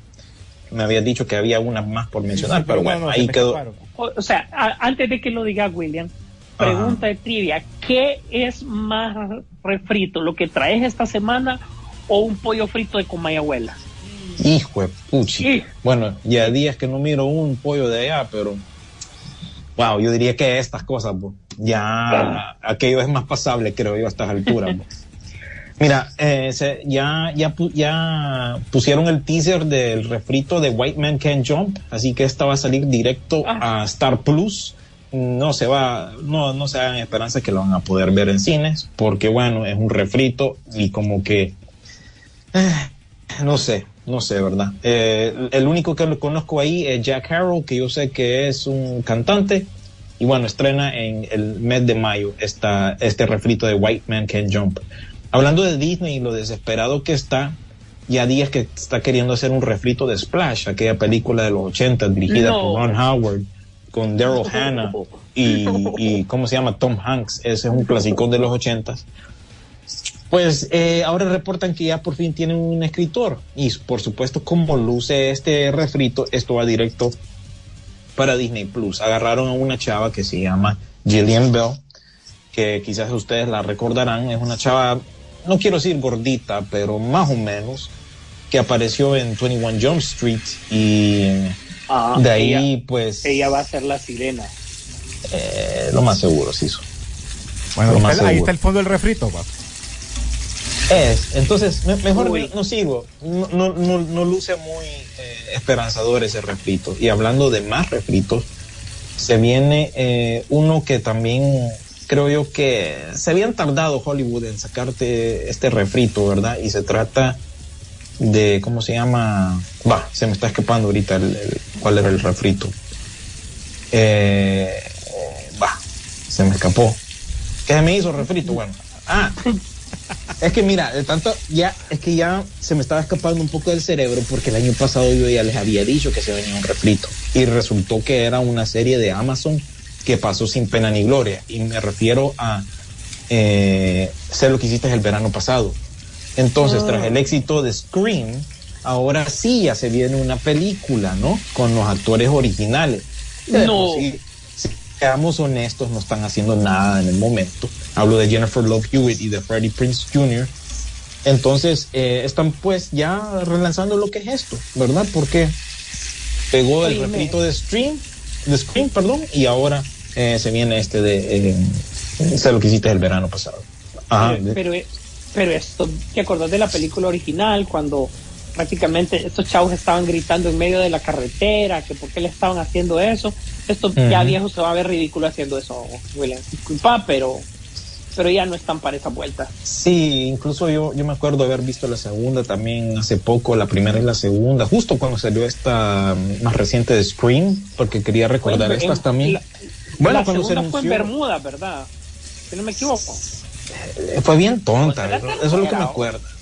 Me habías dicho que había una más por mencionar, pero bueno, ahí quedó. O, o sea, a- antes de que lo diga William, pregunta de trivia, ¿qué es más refrito, lo que traes esta semana o un pollo frito de comayabuela? Hijo de puchi. Bueno, ya días que no miro un pollo de allá, pero wow, yo diría que estas cosas, pues, ya aquello es más pasable, creo yo, a estas alturas. pues. Mira, eh, se- ya, ya, ya pusieron el teaser del refrito de White Man Can't Jump, así que esta va a salir directo a Star Plus. No se va, no, no se hagan esperanzas que lo van a poder ver en cines, porque bueno, es un refrito y como que eh, no sé, no sé, ¿verdad? Eh, el único que lo conozco ahí es Jack Harrow, que yo sé que es un cantante. Y bueno, estrena en el mes de mayo esta, este refrito de White Man Can Jump. Hablando de Disney y lo desesperado que está, ya días que está queriendo hacer un refrito de Splash, aquella película de los 80 dirigida No. por Ron Howard, con Daryl Hannah y, y, ¿cómo se llama? Tom Hanks. Ese es un clásico de los 80 pues eh, ahora reportan que ya por fin tienen un escritor y por supuesto como luce este refrito, esto va directo para Disney Plus. Agarraron a una chava que se llama Gillian Bell, que quizás ustedes la recordarán, es una chava, no quiero decir gordita, pero más o menos, que apareció en 21 Jump Street y Ah, de ahí ella- pues Ella va a ser la sirena. eh, lo más seguro se hizo. Bueno, Lo ahí más está, ahí seguro. está el fondo del refrito, pa. Es, entonces, me- mejor Uy. no sirvo. No, no, no, no luce muy eh, esperanzador ese refrito. Y hablando de más refritos, se viene eh, uno que también creo yo que se habían tardado Hollywood en sacarte este refrito, ¿verdad? Y se trata de, ¿cómo se llama? Va, se me está escapando ahorita el, el- cuál era el refrito. Eh, va, se me escapó. ¿Qué se me hizo refrito? Bueno, ah, es que mira, de tanto, ya, es que ya se me estaba escapando un poco del cerebro porque el año pasado yo ya les había dicho que se venía un refrito y resultó que era una serie de Amazon que pasó sin pena ni gloria y me refiero a eh, sé lo que hiciste el verano pasado. Entonces, tras el éxito de Scream, ahora sí ya se viene una película, ¿no? Con los actores originales. No. sí, seamos honestos, no están haciendo nada en el momento. Hablo de Jennifer Love Hewitt y de Freddie Prince Jr. Entonces, eh, están pues ya relanzando lo que es esto, ¿verdad? Porque pegó el refrito de Stream, de Scream, perdón, y ahora eh, se viene este de, eh, sé lo que hiciste el verano pasado. Ajá, pero, pero, pero esto, ¿te acordás de la película original cuando prácticamente estos chavos estaban gritando en medio de la carretera, que por qué le estaban haciendo eso? Esto ya viejo se va a ver ridículo haciendo eso, William. Disculpa, pero, pero ya no están para esa vuelta. Sí, incluso yo, yo me acuerdo haber visto la segunda también hace poco, la primera y la segunda, justo cuando salió esta mm, más reciente de Scream, porque quería recordar en- estas también. La, bueno, la cuando se segunda fue en Bermuda, ¿verdad? Si no me equivoco. eh, fue bien tonta, Pues, eso es lo que me tercera,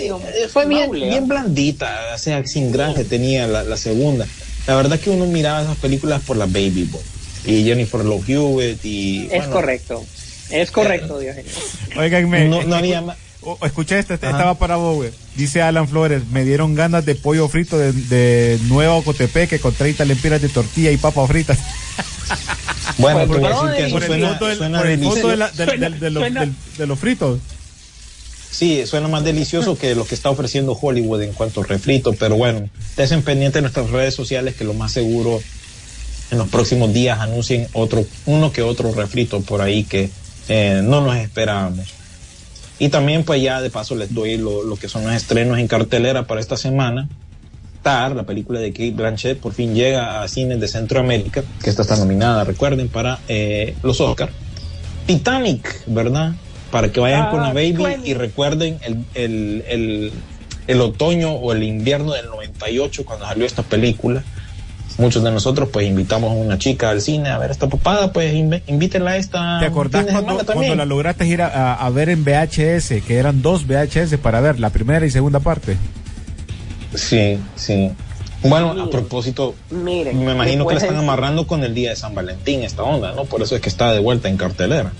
Digo, Fue bien, bien blandita, o sea, sin granje tenía la, la segunda. La verdad que uno miraba esas películas por la Baby Boy y Jennifer Love Hewitt y... Es bueno, correcto. Es correcto, Diogenio. Óiganme, No, no había más... escuché este, este Ajá. estaba para vos, güey. Dice Alan Flores, me dieron ganas de pollo frito de, de Nueva Ocotepeque con 30 lempiras de tortilla y papas fritas. Bueno, Por por el suena, fondo, de los fritos. Sí, suena más delicioso que lo que está ofreciendo Hollywood en cuanto a refrito, pero bueno, estén pendientes nuestras redes sociales que lo más seguro en los próximos días anuncien otro, uno que otro refrito por ahí que eh, no nos esperábamos. Y también pues ya de paso les doy lo, que son los estrenos en cartelera para esta semana. Tar, la película de Kate Blanchett, por fin llega a cines de Centroamérica, que esta está nominada, recuerden, para eh, los Oscar. Titanic, ¿verdad? Para que vayan Ah, con la baby bueno. y recuerden el, el, el, el otoño o el invierno del 98 cuando salió esta película. Muchos de nosotros pues invitamos a una chica al cine a ver esta papada, pues inv- invítenla a esta. ¿Te acordás cuando, cuando la lograste ir a, a- a ver en VHS, que eran dos VHS para ver la primera y segunda parte? Sí, sí. Bueno, a propósito, Miren, me imagino que la están amarrando con el día de San Valentín esta onda, ¿no? Por eso es que está de vuelta en cartelera.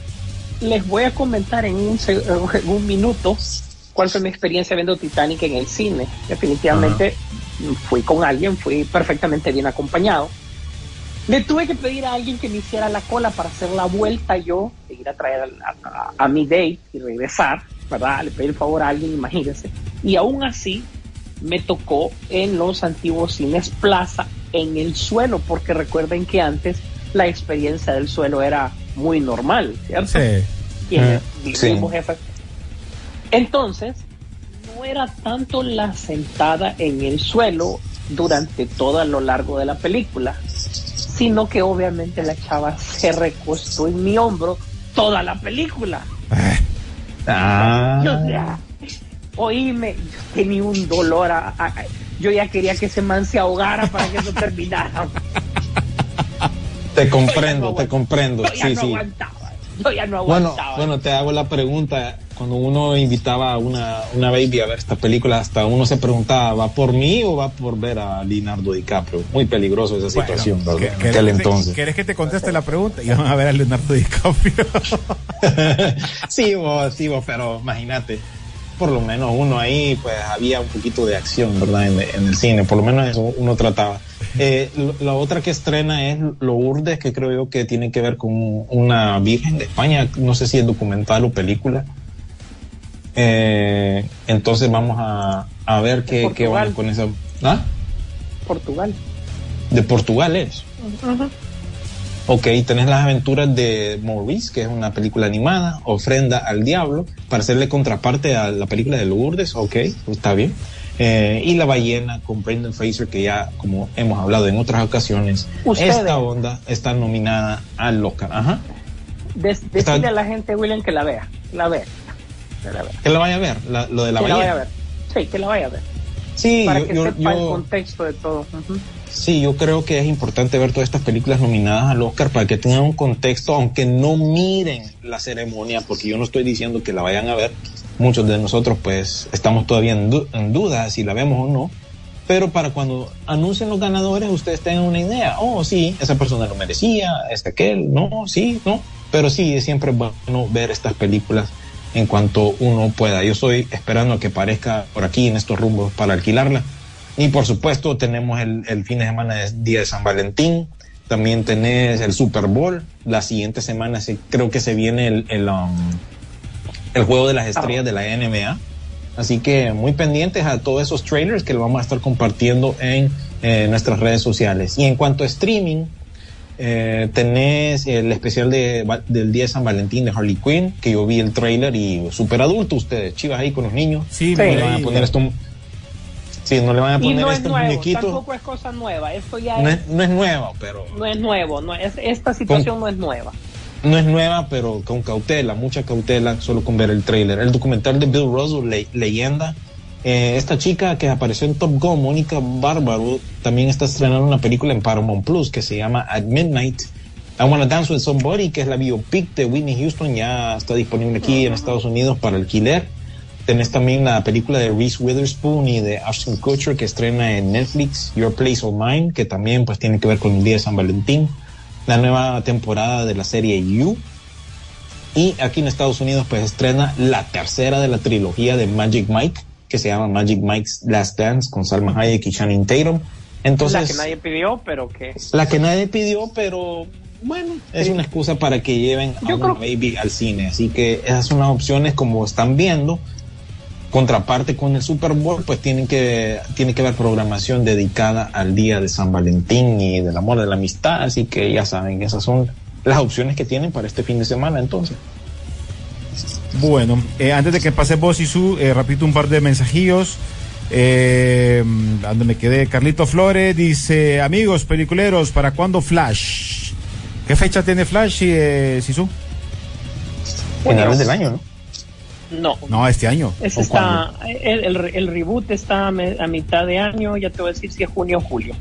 Les voy a comentar en un, seg- en un minuto cuál fue mi experiencia viendo Titanic en el cine. Definitivamente fui con alguien, fui perfectamente bien acompañado. Le tuve que pedir a alguien que me hiciera la cola para hacer la vuelta yo, de ir a traer a, a- a mi date y regresar, ¿verdad? Le pedí el favor a alguien, imagínense. Y aún así me tocó en los antiguos cines Plaza, en el suelo, porque recuerden que antes la experiencia del suelo era muy normal, ¿cierto? Sí. quienes sí. vivimos esa- Entonces, no era tanto la sentada en el suelo durante todo a lo largo de la película, sino que obviamente la chava se recostó en mi hombro toda la película. Ah. Yo, ya, oíme, yo tenía un dolor, a- yo ya quería que ese man se ahogara para que eso terminara. Te comprendo, te comprendo. Yo ya Sí, no sí. aguantaba, yo ya no Bueno, aguantaba. bueno, te hago la pregunta. Cuando uno invitaba a una, una baby a ver esta película, hasta uno se preguntaba, ¿va por mí o va por ver a Leonardo DiCaprio? Muy peligroso esa situación, Bueno, ¿verdad? ¿que- En aquel ¿querés, que te- entonces. ¿Querés que te conteste la pregunta? Y vamos a ver a Leonardo DiCaprio. sí, vos, sí, vos, pero imagínate, por lo menos uno ahí, pues había un poquito de acción, ¿verdad? En, en el cine, por lo menos eso uno trataba. Eh, lo- la otra que estrena es Lourdes, que creo yo que tiene que ver con una virgen de España, no sé si es documental o película. Eh, entonces vamos a, a ver qué, qué van con esa. ¿Ah? Portugal. De Portugal es. Ok, tenés las aventuras de Maurice, que es una película animada, Ofrenda al Diablo, para hacerle contraparte a la película de Lourdes, ok, está bien. Eh, y La ballena con Brendan Fraser, que ya, como hemos hablado en otras ocasiones, Ustedes. esta onda está nominada al Oscar. Ajá. Des- Está- a la gente, William, que la vea. La vea. Que la vea. Que la vaya a ver, la- lo de la que la ballena. vaya a ver. Sí, que la vaya a ver. Sí, Para yo- que yo- sepa el contexto de todo. Ujú. Sí, yo creo que es importante ver todas estas películas nominadas al Oscar para que tengan un contexto, aunque no miren la ceremonia, porque yo no estoy diciendo que la vayan a ver. Muchos de nosotros, pues, estamos todavía en, du- duda si la vemos o no. Pero para cuando anuncien los ganadores, ustedes tengan una idea. Oh, sí, esa persona lo merecía, es aquel, no, sí, no. Pero sí, es siempre bueno ver estas películas en cuanto uno pueda. Yo estoy esperando a que aparezca por aquí en estos rumbos para alquilarla. Y por supuesto tenemos el, el fin de semana de Día de San Valentín, también tenés el Super Bowl, la siguiente semana se, creo que se viene el, el, um, el Juego de las Estrellas de la NBA. Así que muy pendientes a todos esos trailers que lo vamos a estar compartiendo en eh, nuestras redes sociales. Y en cuanto a streaming, eh, tenés el especial de, del Día de San Valentín de Harley Quinn, que yo vi el trailer y súper adulto ustedes, chivas ahí con los niños. Sí, le van a poner esto. Sí, no le van a Y poner no es estos nuevo, muñequitos. tampoco es cosa nueva. Esto ya No es, es, no es nueva, pero no es nuevo. No es, esta situación no es nueva. no es nueva, pero con cautela, mucha cautela, solo con ver el trailer. El documental de Bill Russell, Le- Leyenda. Eh, esta chica que apareció en Top Gun, Mónica Bárbaro, también está estrenando una película en Paramount Plus que se llama At Midnight. I Wanna Dance with Somebody, que es la biopic de Whitney Houston, ya está disponible aquí en Estados Unidos para alquiler. Tenés también la película de Reese Witherspoon y de Ashton Kutcher que estrena en Netflix, Your Place or Mine, que también pues tiene que ver con el Día de San Valentín. La nueva temporada de la serie You. Y aquí en Estados Unidos pues estrena la tercera de la trilogía de Magic Mike, que se llama Magic Mike's Last Dance con Salma Hayek y Channing Tatum. Entonces, la que nadie pidió, pero que la que nadie pidió, pero bueno, es una excusa para que lleven a creo- baby al cine. Así que esas son las opciones como están viendo. Contraparte con el Super Bowl, pues tienen que, tiene que haber programación dedicada al día de San Valentín y del amor, de la amistad. Así que ya saben, esas son las opciones que tienen para este fin de semana entonces. Bueno, eh, antes de que pase vos y su, eh, repito un par de mensajillos. Eh, donde me quedé, Carlito Flores dice, amigos peliculeros, ¿para cuándo Flash? ¿Qué fecha tiene Flash, eh, Sisu? Finales del año, ¿no? No. No, este año. Ese ¿O está, el, el- el reboot está a, me- a mitad de año, ya te voy a decir si es junio o julio.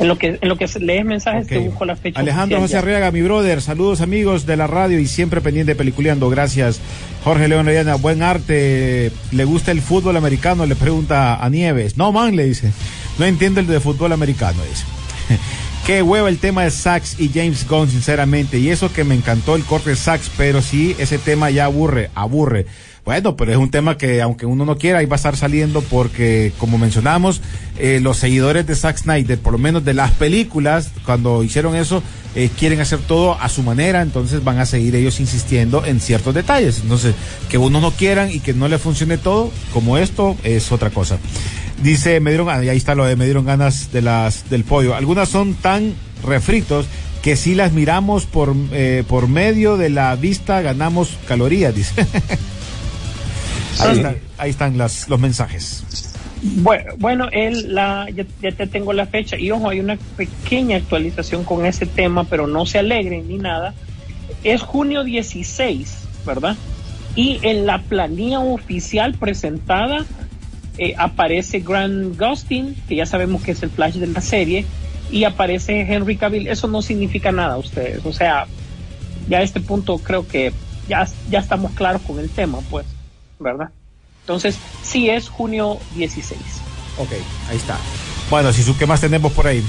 En lo que, en lo que lees mensajes te busco la fecha. Alejandro José. Arriaga, mi brother, saludos amigos de la radio y siempre pendiente Peliculeando, gracias. Jorge León Reyana, buen arte, ¿le gusta el fútbol americano? Le pregunta a Nieves. No, man, le dice, no entiendo el de fútbol americano, dice. Qué hueva el tema de Sax y James Gunn, sinceramente, y eso que me encantó el corte de Sax, pero sí, ese tema ya aburre, aburre. Bueno, pero es un tema que aunque uno no quiera, ahí va a estar saliendo porque, como mencionamos, eh, los seguidores de Zack Snyder, por lo menos de las películas, cuando hicieron eso, eh, quieren hacer todo a su manera, entonces van a seguir ellos insistiendo en ciertos detalles. Entonces, que uno no quieran y que no le funcione todo, como esto, es otra cosa. Dice, me dieron ganas, y ahí está lo de me dieron ganas de las, del pollo. Algunas son tan refritos que si las miramos por, eh, por medio de la vista ganamos calorías, dice. ahí, están, ahí están las, los mensajes. Bueno, bueno él la, ya, ya te tengo la fecha y ojo, hay una pequeña actualización con ese tema, pero no se alegren ni nada. Es junio 16, ¿verdad? Y en la planilla oficial presentada eh, aparece Grant Gustin, que ya sabemos que es el flash de la serie, y aparece Henry Cavill. Eso no significa nada a ustedes. O sea, ya a este punto creo que ya, ya estamos claros con el tema, pues, ¿verdad? Entonces, sí es junio 16. Ok, ahí está. Bueno, si su, ¿qué más tenemos por ahí?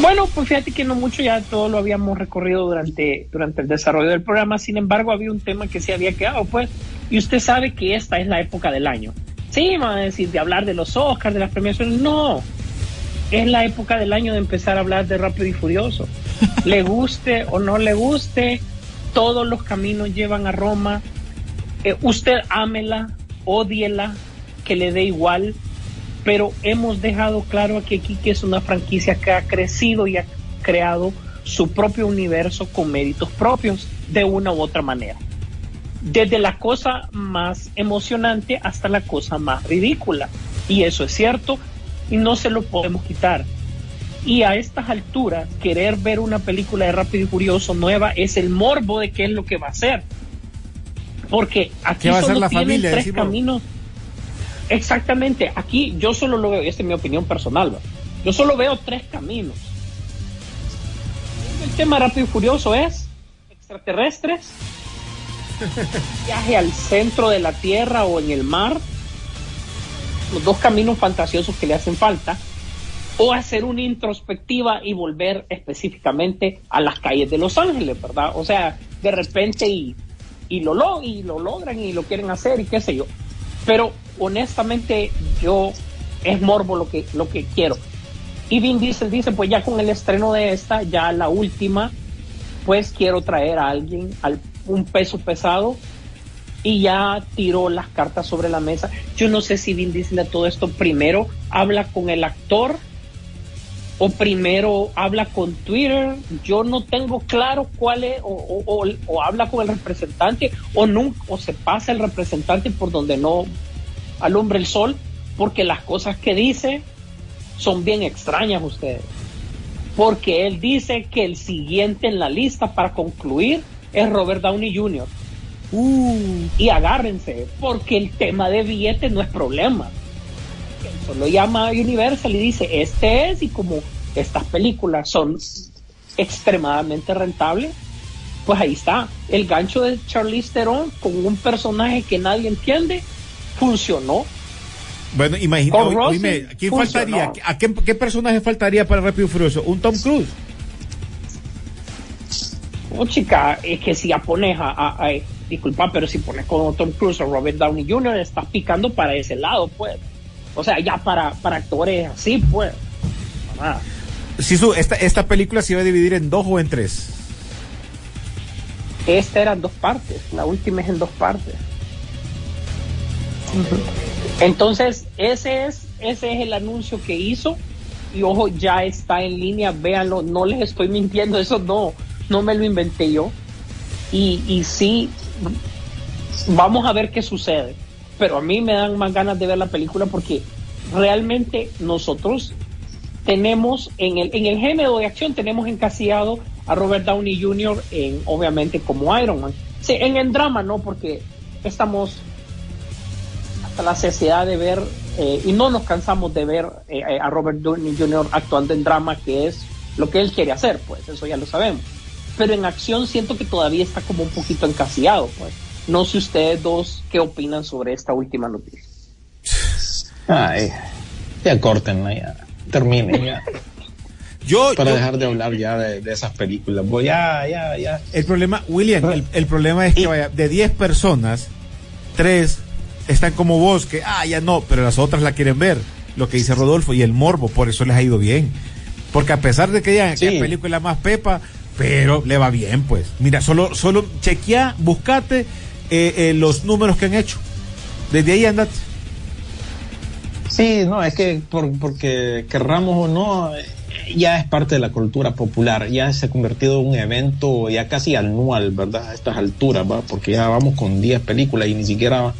Bueno, pues fíjate que no mucho, ya todo lo habíamos recorrido durante, durante el desarrollo del programa, sin embargo había un tema que se había quedado, pues, y usted sabe que esta es la época del año. Sí, me van a decir de hablar de los Oscars, de las premiaciones, no, es la época del año de empezar a hablar de Rápido y Furioso. le guste o no le guste, todos los caminos llevan a Roma. Eh, usted ámela, odiela, que le dé igual, pero hemos dejado claro que aquí que es una franquicia que ha crecido y ha creado su propio universo con méritos propios de una u otra manera. Desde la cosa más emocionante hasta la cosa más ridícula. Y eso es cierto y no se lo podemos quitar. Y a estas alturas, querer ver una película de Rápido y Furioso nueva es el morbo de qué es lo que va a ser. Porque aquí ¿Qué va solo la tienen familia, tres decimos? caminos. Exactamente, aquí yo solo lo veo, esta es mi opinión personal, ¿va? yo solo veo tres caminos. El tema Rápido y Furioso es extraterrestres, viaje al centro de la Tierra o en el mar, los dos caminos fantasiosos que le hacen falta, o hacer una introspectiva y volver específicamente a las calles de Los Ángeles, ¿verdad? O sea, de repente y, y, lo, logran y lo quieren hacer y qué sé yo. Pero honestamente yo es morbo lo que, lo que quiero. Y Vin Diesel dice, pues ya con el estreno de esta, ya la última, pues quiero traer a alguien, al, un peso pesado, y ya tiró las cartas sobre la mesa. Yo no sé si Vin Diesel a todo esto primero habla con el actor o primero habla con Twitter. Yo no tengo claro cuál es, o, o- o- o habla con el representante, o nunca, o se pasa el representante por donde no alumbre el sol, porque las cosas que dice son bien extrañas ustedes. Porque él dice que el siguiente en la lista para concluir es Robert Downey Jr. Y agárrense, porque el tema de billetes no es problema. Solo llama Universal y dice, este es, y como estas películas son extremadamente rentables, pues ahí está. El gancho de Charlize Theron con un personaje que nadie entiende, funcionó. Bueno, imagina, oíme, ¿quién funcionó. faltaría? ¿A qué, qué personaje faltaría para Rápido y Furioso? ¿Un Tom Cruise? Oh, chica, es que si ya pones a, a- a- disculpa, pero si pones con Tom Cruise o Robert Downey Jr., estás picando para ese lado, pues. O sea, ya para, para actores así, pues. Nada. Sisu, esta, esta película se iba a dividir en dos o en tres. Esta era en dos partes, la última es en dos partes. Entonces, ese es, ese es el anuncio que hizo. Y ojo, ya está en línea, véanlo, no les estoy mintiendo, eso no, no me lo inventé yo. Y, y sí, vamos a ver qué sucede. Pero a mí me dan más ganas de ver la película porque realmente nosotros tenemos en el, en el género de acción tenemos encasillado a Robert Downey Jr. en obviamente como Iron Man. Sí, en el drama no, porque estamos hasta la necesidad de ver, eh, y no nos cansamos de ver eh, a Robert Downey Jr. actuando en drama, que es lo que él quiere hacer, pues eso ya lo sabemos. Pero en acción siento que todavía está como un poquito encasillado, pues. No sé ustedes dos qué opinan sobre esta última noticia. Ay, ya corten, ya. Terminen ya. Yo, Para yo- dejar de hablar ya de, de esas películas. Pues ya, ya, ya. el problema, William, el, el problema es que vaya, de 10 personas, 3 están como vos, que, ah, ya no, pero las otras la quieren ver. Lo que dice Rodolfo y el morbo, por eso les ha ido bien. Porque a pesar de que digan que Sí. es película más pepa, pero le va bien, pues. Mira, solo, solo chequea, buscate eh, eh, los números que han hecho. Desde ahí andate. Sí, no, es que por, porque querramos o no, eh, ya es parte de la cultura popular, ya se ha convertido en un evento ya casi anual, ¿verdad? A estas alturas, ¿va? Porque ya vamos con 10 películas y ni siquiera,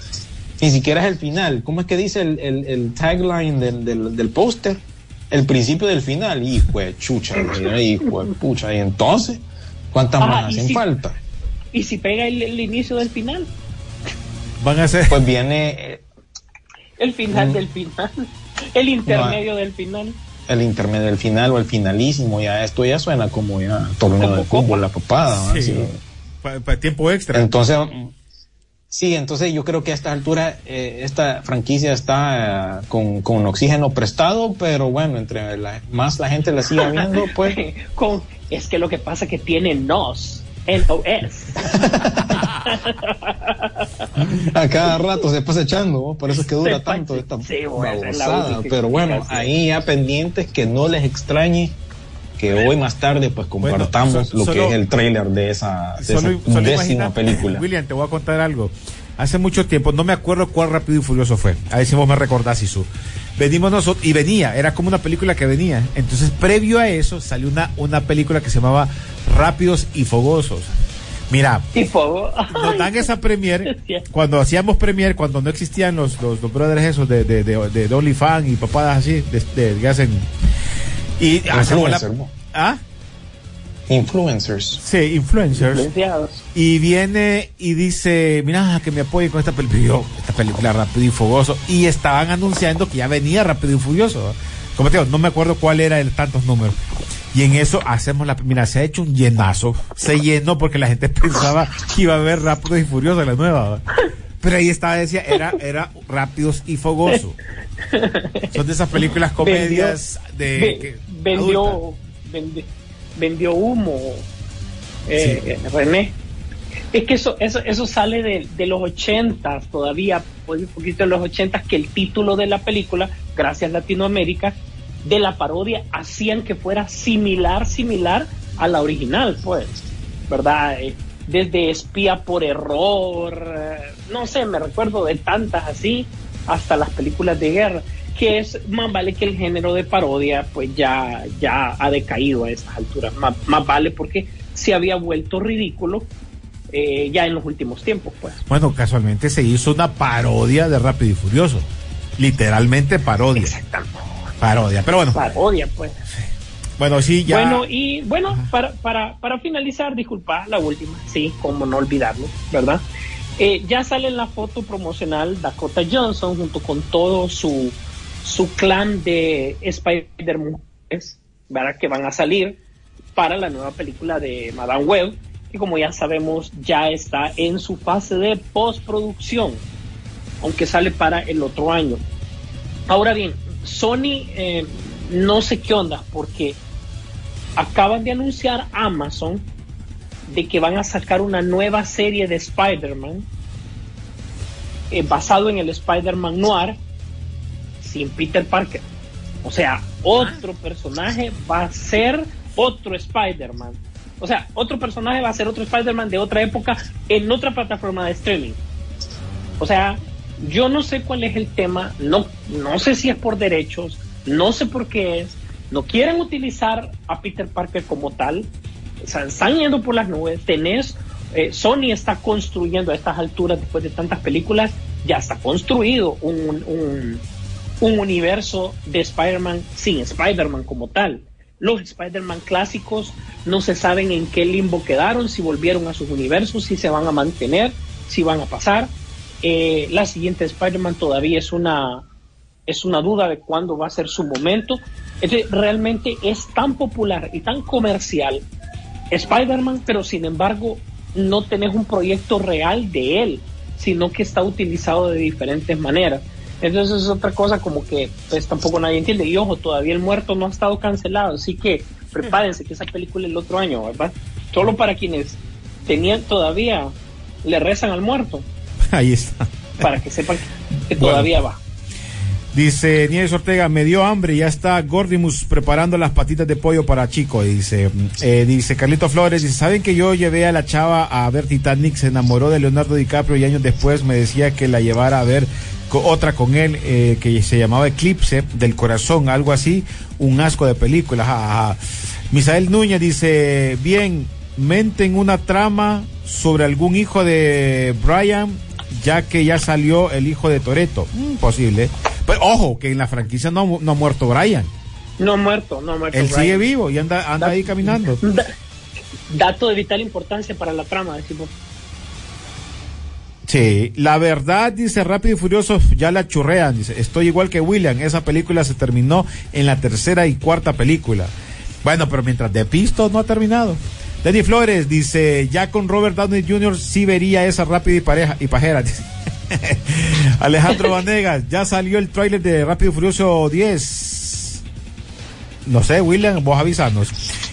ni siquiera es el final. ¿Cómo es que dice el, el, el tagline del, del, del póster? El principio del final, hijo de chucha, hijo de pucha, y entonces, ¿cuántas Ah, más hacen si- falta? ¿Y si pega el, el inicio del final? Van a ser. Pues viene eh, El final Mm. del final. El intermedio del final. el intermedio del final o el finalísimo, ya esto ya suena como ya torneo de fútbol, la papada. Sí. Sí. Para tiempo extra. Entonces, sí, entonces yo creo que a esta altura eh, esta franquicia está eh, con, con oxígeno prestado, pero bueno, entre la- más la gente la siga viendo, pues Con, es que lo que pasa es que tiene NOS. N-O-S. a cada rato se pasa echando, ¿no? por eso es que dura Se tanto pasa- esta sí, bueno, babosada. Pero bueno, ahí ya pendientes que no les extrañe que hoy más tarde pues compartamos so- lo solo- que es el tráiler de esa, de Solo- esa solo décima imagina- película. William, te voy a contar algo. Hace mucho tiempo, no me acuerdo cuál Rápido y Furioso fue. A ver si vos me recordás, Isu. Venimos nosotros, y venía, era como una película que venía. Entonces, previo a eso, salió una, una película que se llamaba Rápidos y Fogosos. Mira, Tipo. nos dan esa premier, cuando hacíamos premier, cuando no existían los, los, los brothers esos de, de, de, de OnlyFans y papadas así, de, de- que hacen. Y hacemos la. ¿Ah? Influencers. Sí, influencers. Influenciados. Y viene y dice, mira, que me apoyen con esta película. Esta película Rápido y Fogoso. Y estaban anunciando que ya venía Rápido y Furioso. Como te digo, no me acuerdo cuál era el tantos números. Y en eso hacemos la... Mira, se ha hecho un llenazo. Se llenó porque la gente pensaba que iba a haber Rápido y Furioso la nueva. ¿va? Pero ahí estaba, decía, era, era Rápidos y Fogoso. Son de esas películas comedias de... Que- vendió, adultas. Vendi- vendió humo eh, eh, René. Es que eso eso, eso sale de, de los ochentas todavía un poquito de los ochentas que el título de la película gracias Latinoamérica de la parodia hacían que fuera similar similar a la original pues verdad Eh, desde espía por error no sé me recuerdo de tantas así hasta las películas de guerra que es más vale que el género de parodia pues ya ya ha decaído a estas alturas más, más vale porque se había vuelto ridículo eh, ya en los últimos tiempos pues Bueno, casualmente se hizo una parodia de Rápido y Furioso. Literalmente parodia. exactamente Parodia. Pero bueno, parodia pues bueno, sí, ya. Bueno, y bueno, para, para, para finalizar, disculpa, la última, sí, como no olvidarlo, ¿verdad? Eh, ya sale en la foto promocional Dakota Johnson junto con todo su, su clan de Spider-Man, ¿verdad? Que van a salir para la nueva película de Madame Web, que como ya sabemos ya está en su fase de postproducción, aunque sale para el otro año. Ahora bien, Sony eh, no sé qué onda, porque acaban de anunciar Amazon de que van a sacar una nueva serie de Spider-Man eh, basado en el Spider-Man Noir sin Peter Parker. O sea, otro personaje va a ser otro Spider-Man. O sea, otro personaje va a ser otro Spider-Man de otra época en otra plataforma de streaming. O sea, yo no sé cuál es el tema, no, no sé si es por derechos, no sé por qué es, no quieren utilizar a Peter Parker como tal, o sea, están yendo por las nubes, tenés, eh, Sony está construyendo a estas alturas, después de tantas películas, ya está construido un, un, un universo de Spider-Man sin Spider-Man como tal. Los Spider-Man clásicos no se saben en qué limbo quedaron, si volvieron a sus universos, si se van a mantener, si van a pasar. Eh, la siguiente Spider-Man todavía es una, es una duda de cuándo va a ser su momento. Es realmente es tan popular y tan comercial Spider-Man, pero sin embargo no tenés un proyecto real de él, sino que está utilizado de diferentes maneras. Entonces es otra cosa como que pues tampoco nadie entiende. Y ojo, todavía el muerto no ha estado cancelado, así que prepárense que esa película es el otro año, ¿verdad? Solo para quienes tenían todavía, le rezan al muerto. Ahí está. Para que sepan que todavía va. Dice Nieves Ortega, me dio hambre, ya está Gordimus preparando las patitas de pollo para Chico. Dice, eh, dice Carlito Flores, dice, ¿saben que yo llevé a la chava a ver Titanic, se enamoró de Leonardo DiCaprio y años después me decía que la llevara a ver otra con él eh, que se llamaba Eclipse del Corazón, algo así, un asco de película. Misael Núñez dice, bien, menten una trama sobre algún hijo de Brian, ya que ya salió el hijo de Toreto. Mm, posible. Pero ojo, que en la franquicia no, no ha muerto Brian. No ha muerto, no ha muerto. Él sigue vivo y anda, anda ahí caminando. dato de vital importancia para la trama, decimos. Sí, la verdad, dice Rápido y Furioso, ya la churrean, dice, estoy igual que William, esa película se terminó en la tercera y cuarta película. Bueno, pero mientras de Pisto no ha terminado. Denny Flores dice, ya con Robert Downey Jr. sí vería esa rápida y pareja y pajera. Alejandro Vanegas, ya salió el tráiler de Rápido y Furioso 10. No sé, William, vos avisanos.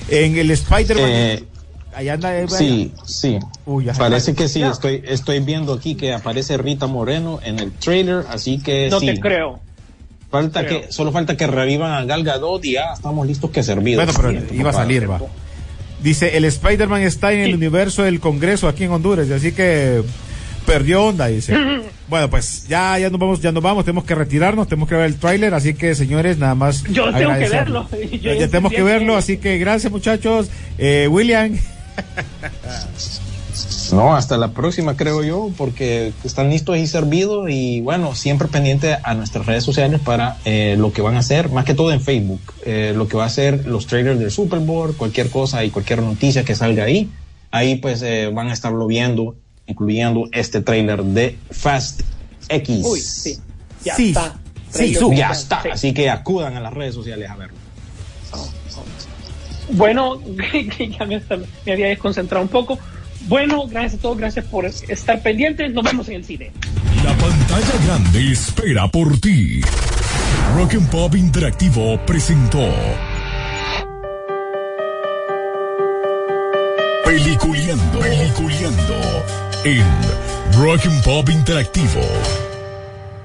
En el Spider-Man. Eh, anda, eh, sí, sí. Parece que sí, estoy, estoy viendo aquí que aparece Rita Moreno en el trailer, así que no sí. te creo. Falta que, solo falta que revivan a Gal Gadot y ya estamos listos que servir. Bueno, pero iba a salir, va. Dice, el Spider-Man está en el universo del Congreso aquí en Honduras, así que perdió onda, dice. bueno, pues ya, ya nos vamos, ya nos vamos, tenemos que retirarnos, tenemos que ver el tráiler, así que señores, nada más. Yo tengo que verlo. ya, tenemos que verlo, así que gracias muchachos. Eh, William. No, hasta la próxima creo yo, porque están listos y servidos y bueno, siempre pendiente a nuestras redes sociales para eh, lo que van a hacer, más que todo en Facebook, eh, lo que va a ser los trailers del Super Bowl, cualquier cosa y cualquier noticia que salga ahí, ahí pues eh, van a estarlo viendo, incluyendo este trailer de Fast X. Uy, sí, ya sí, está. Sí, ya está, sí. así que acudan a las redes sociales a verlo. Bueno, ya me, había desconcentrado un poco. Bueno, gracias a todos, gracias por estar pendientes. Nos vemos en el cine. La pantalla grande espera por ti. Rock and Pop Interactivo presentó Peliculeando, Peliculeando en Rock and Pop Interactivo.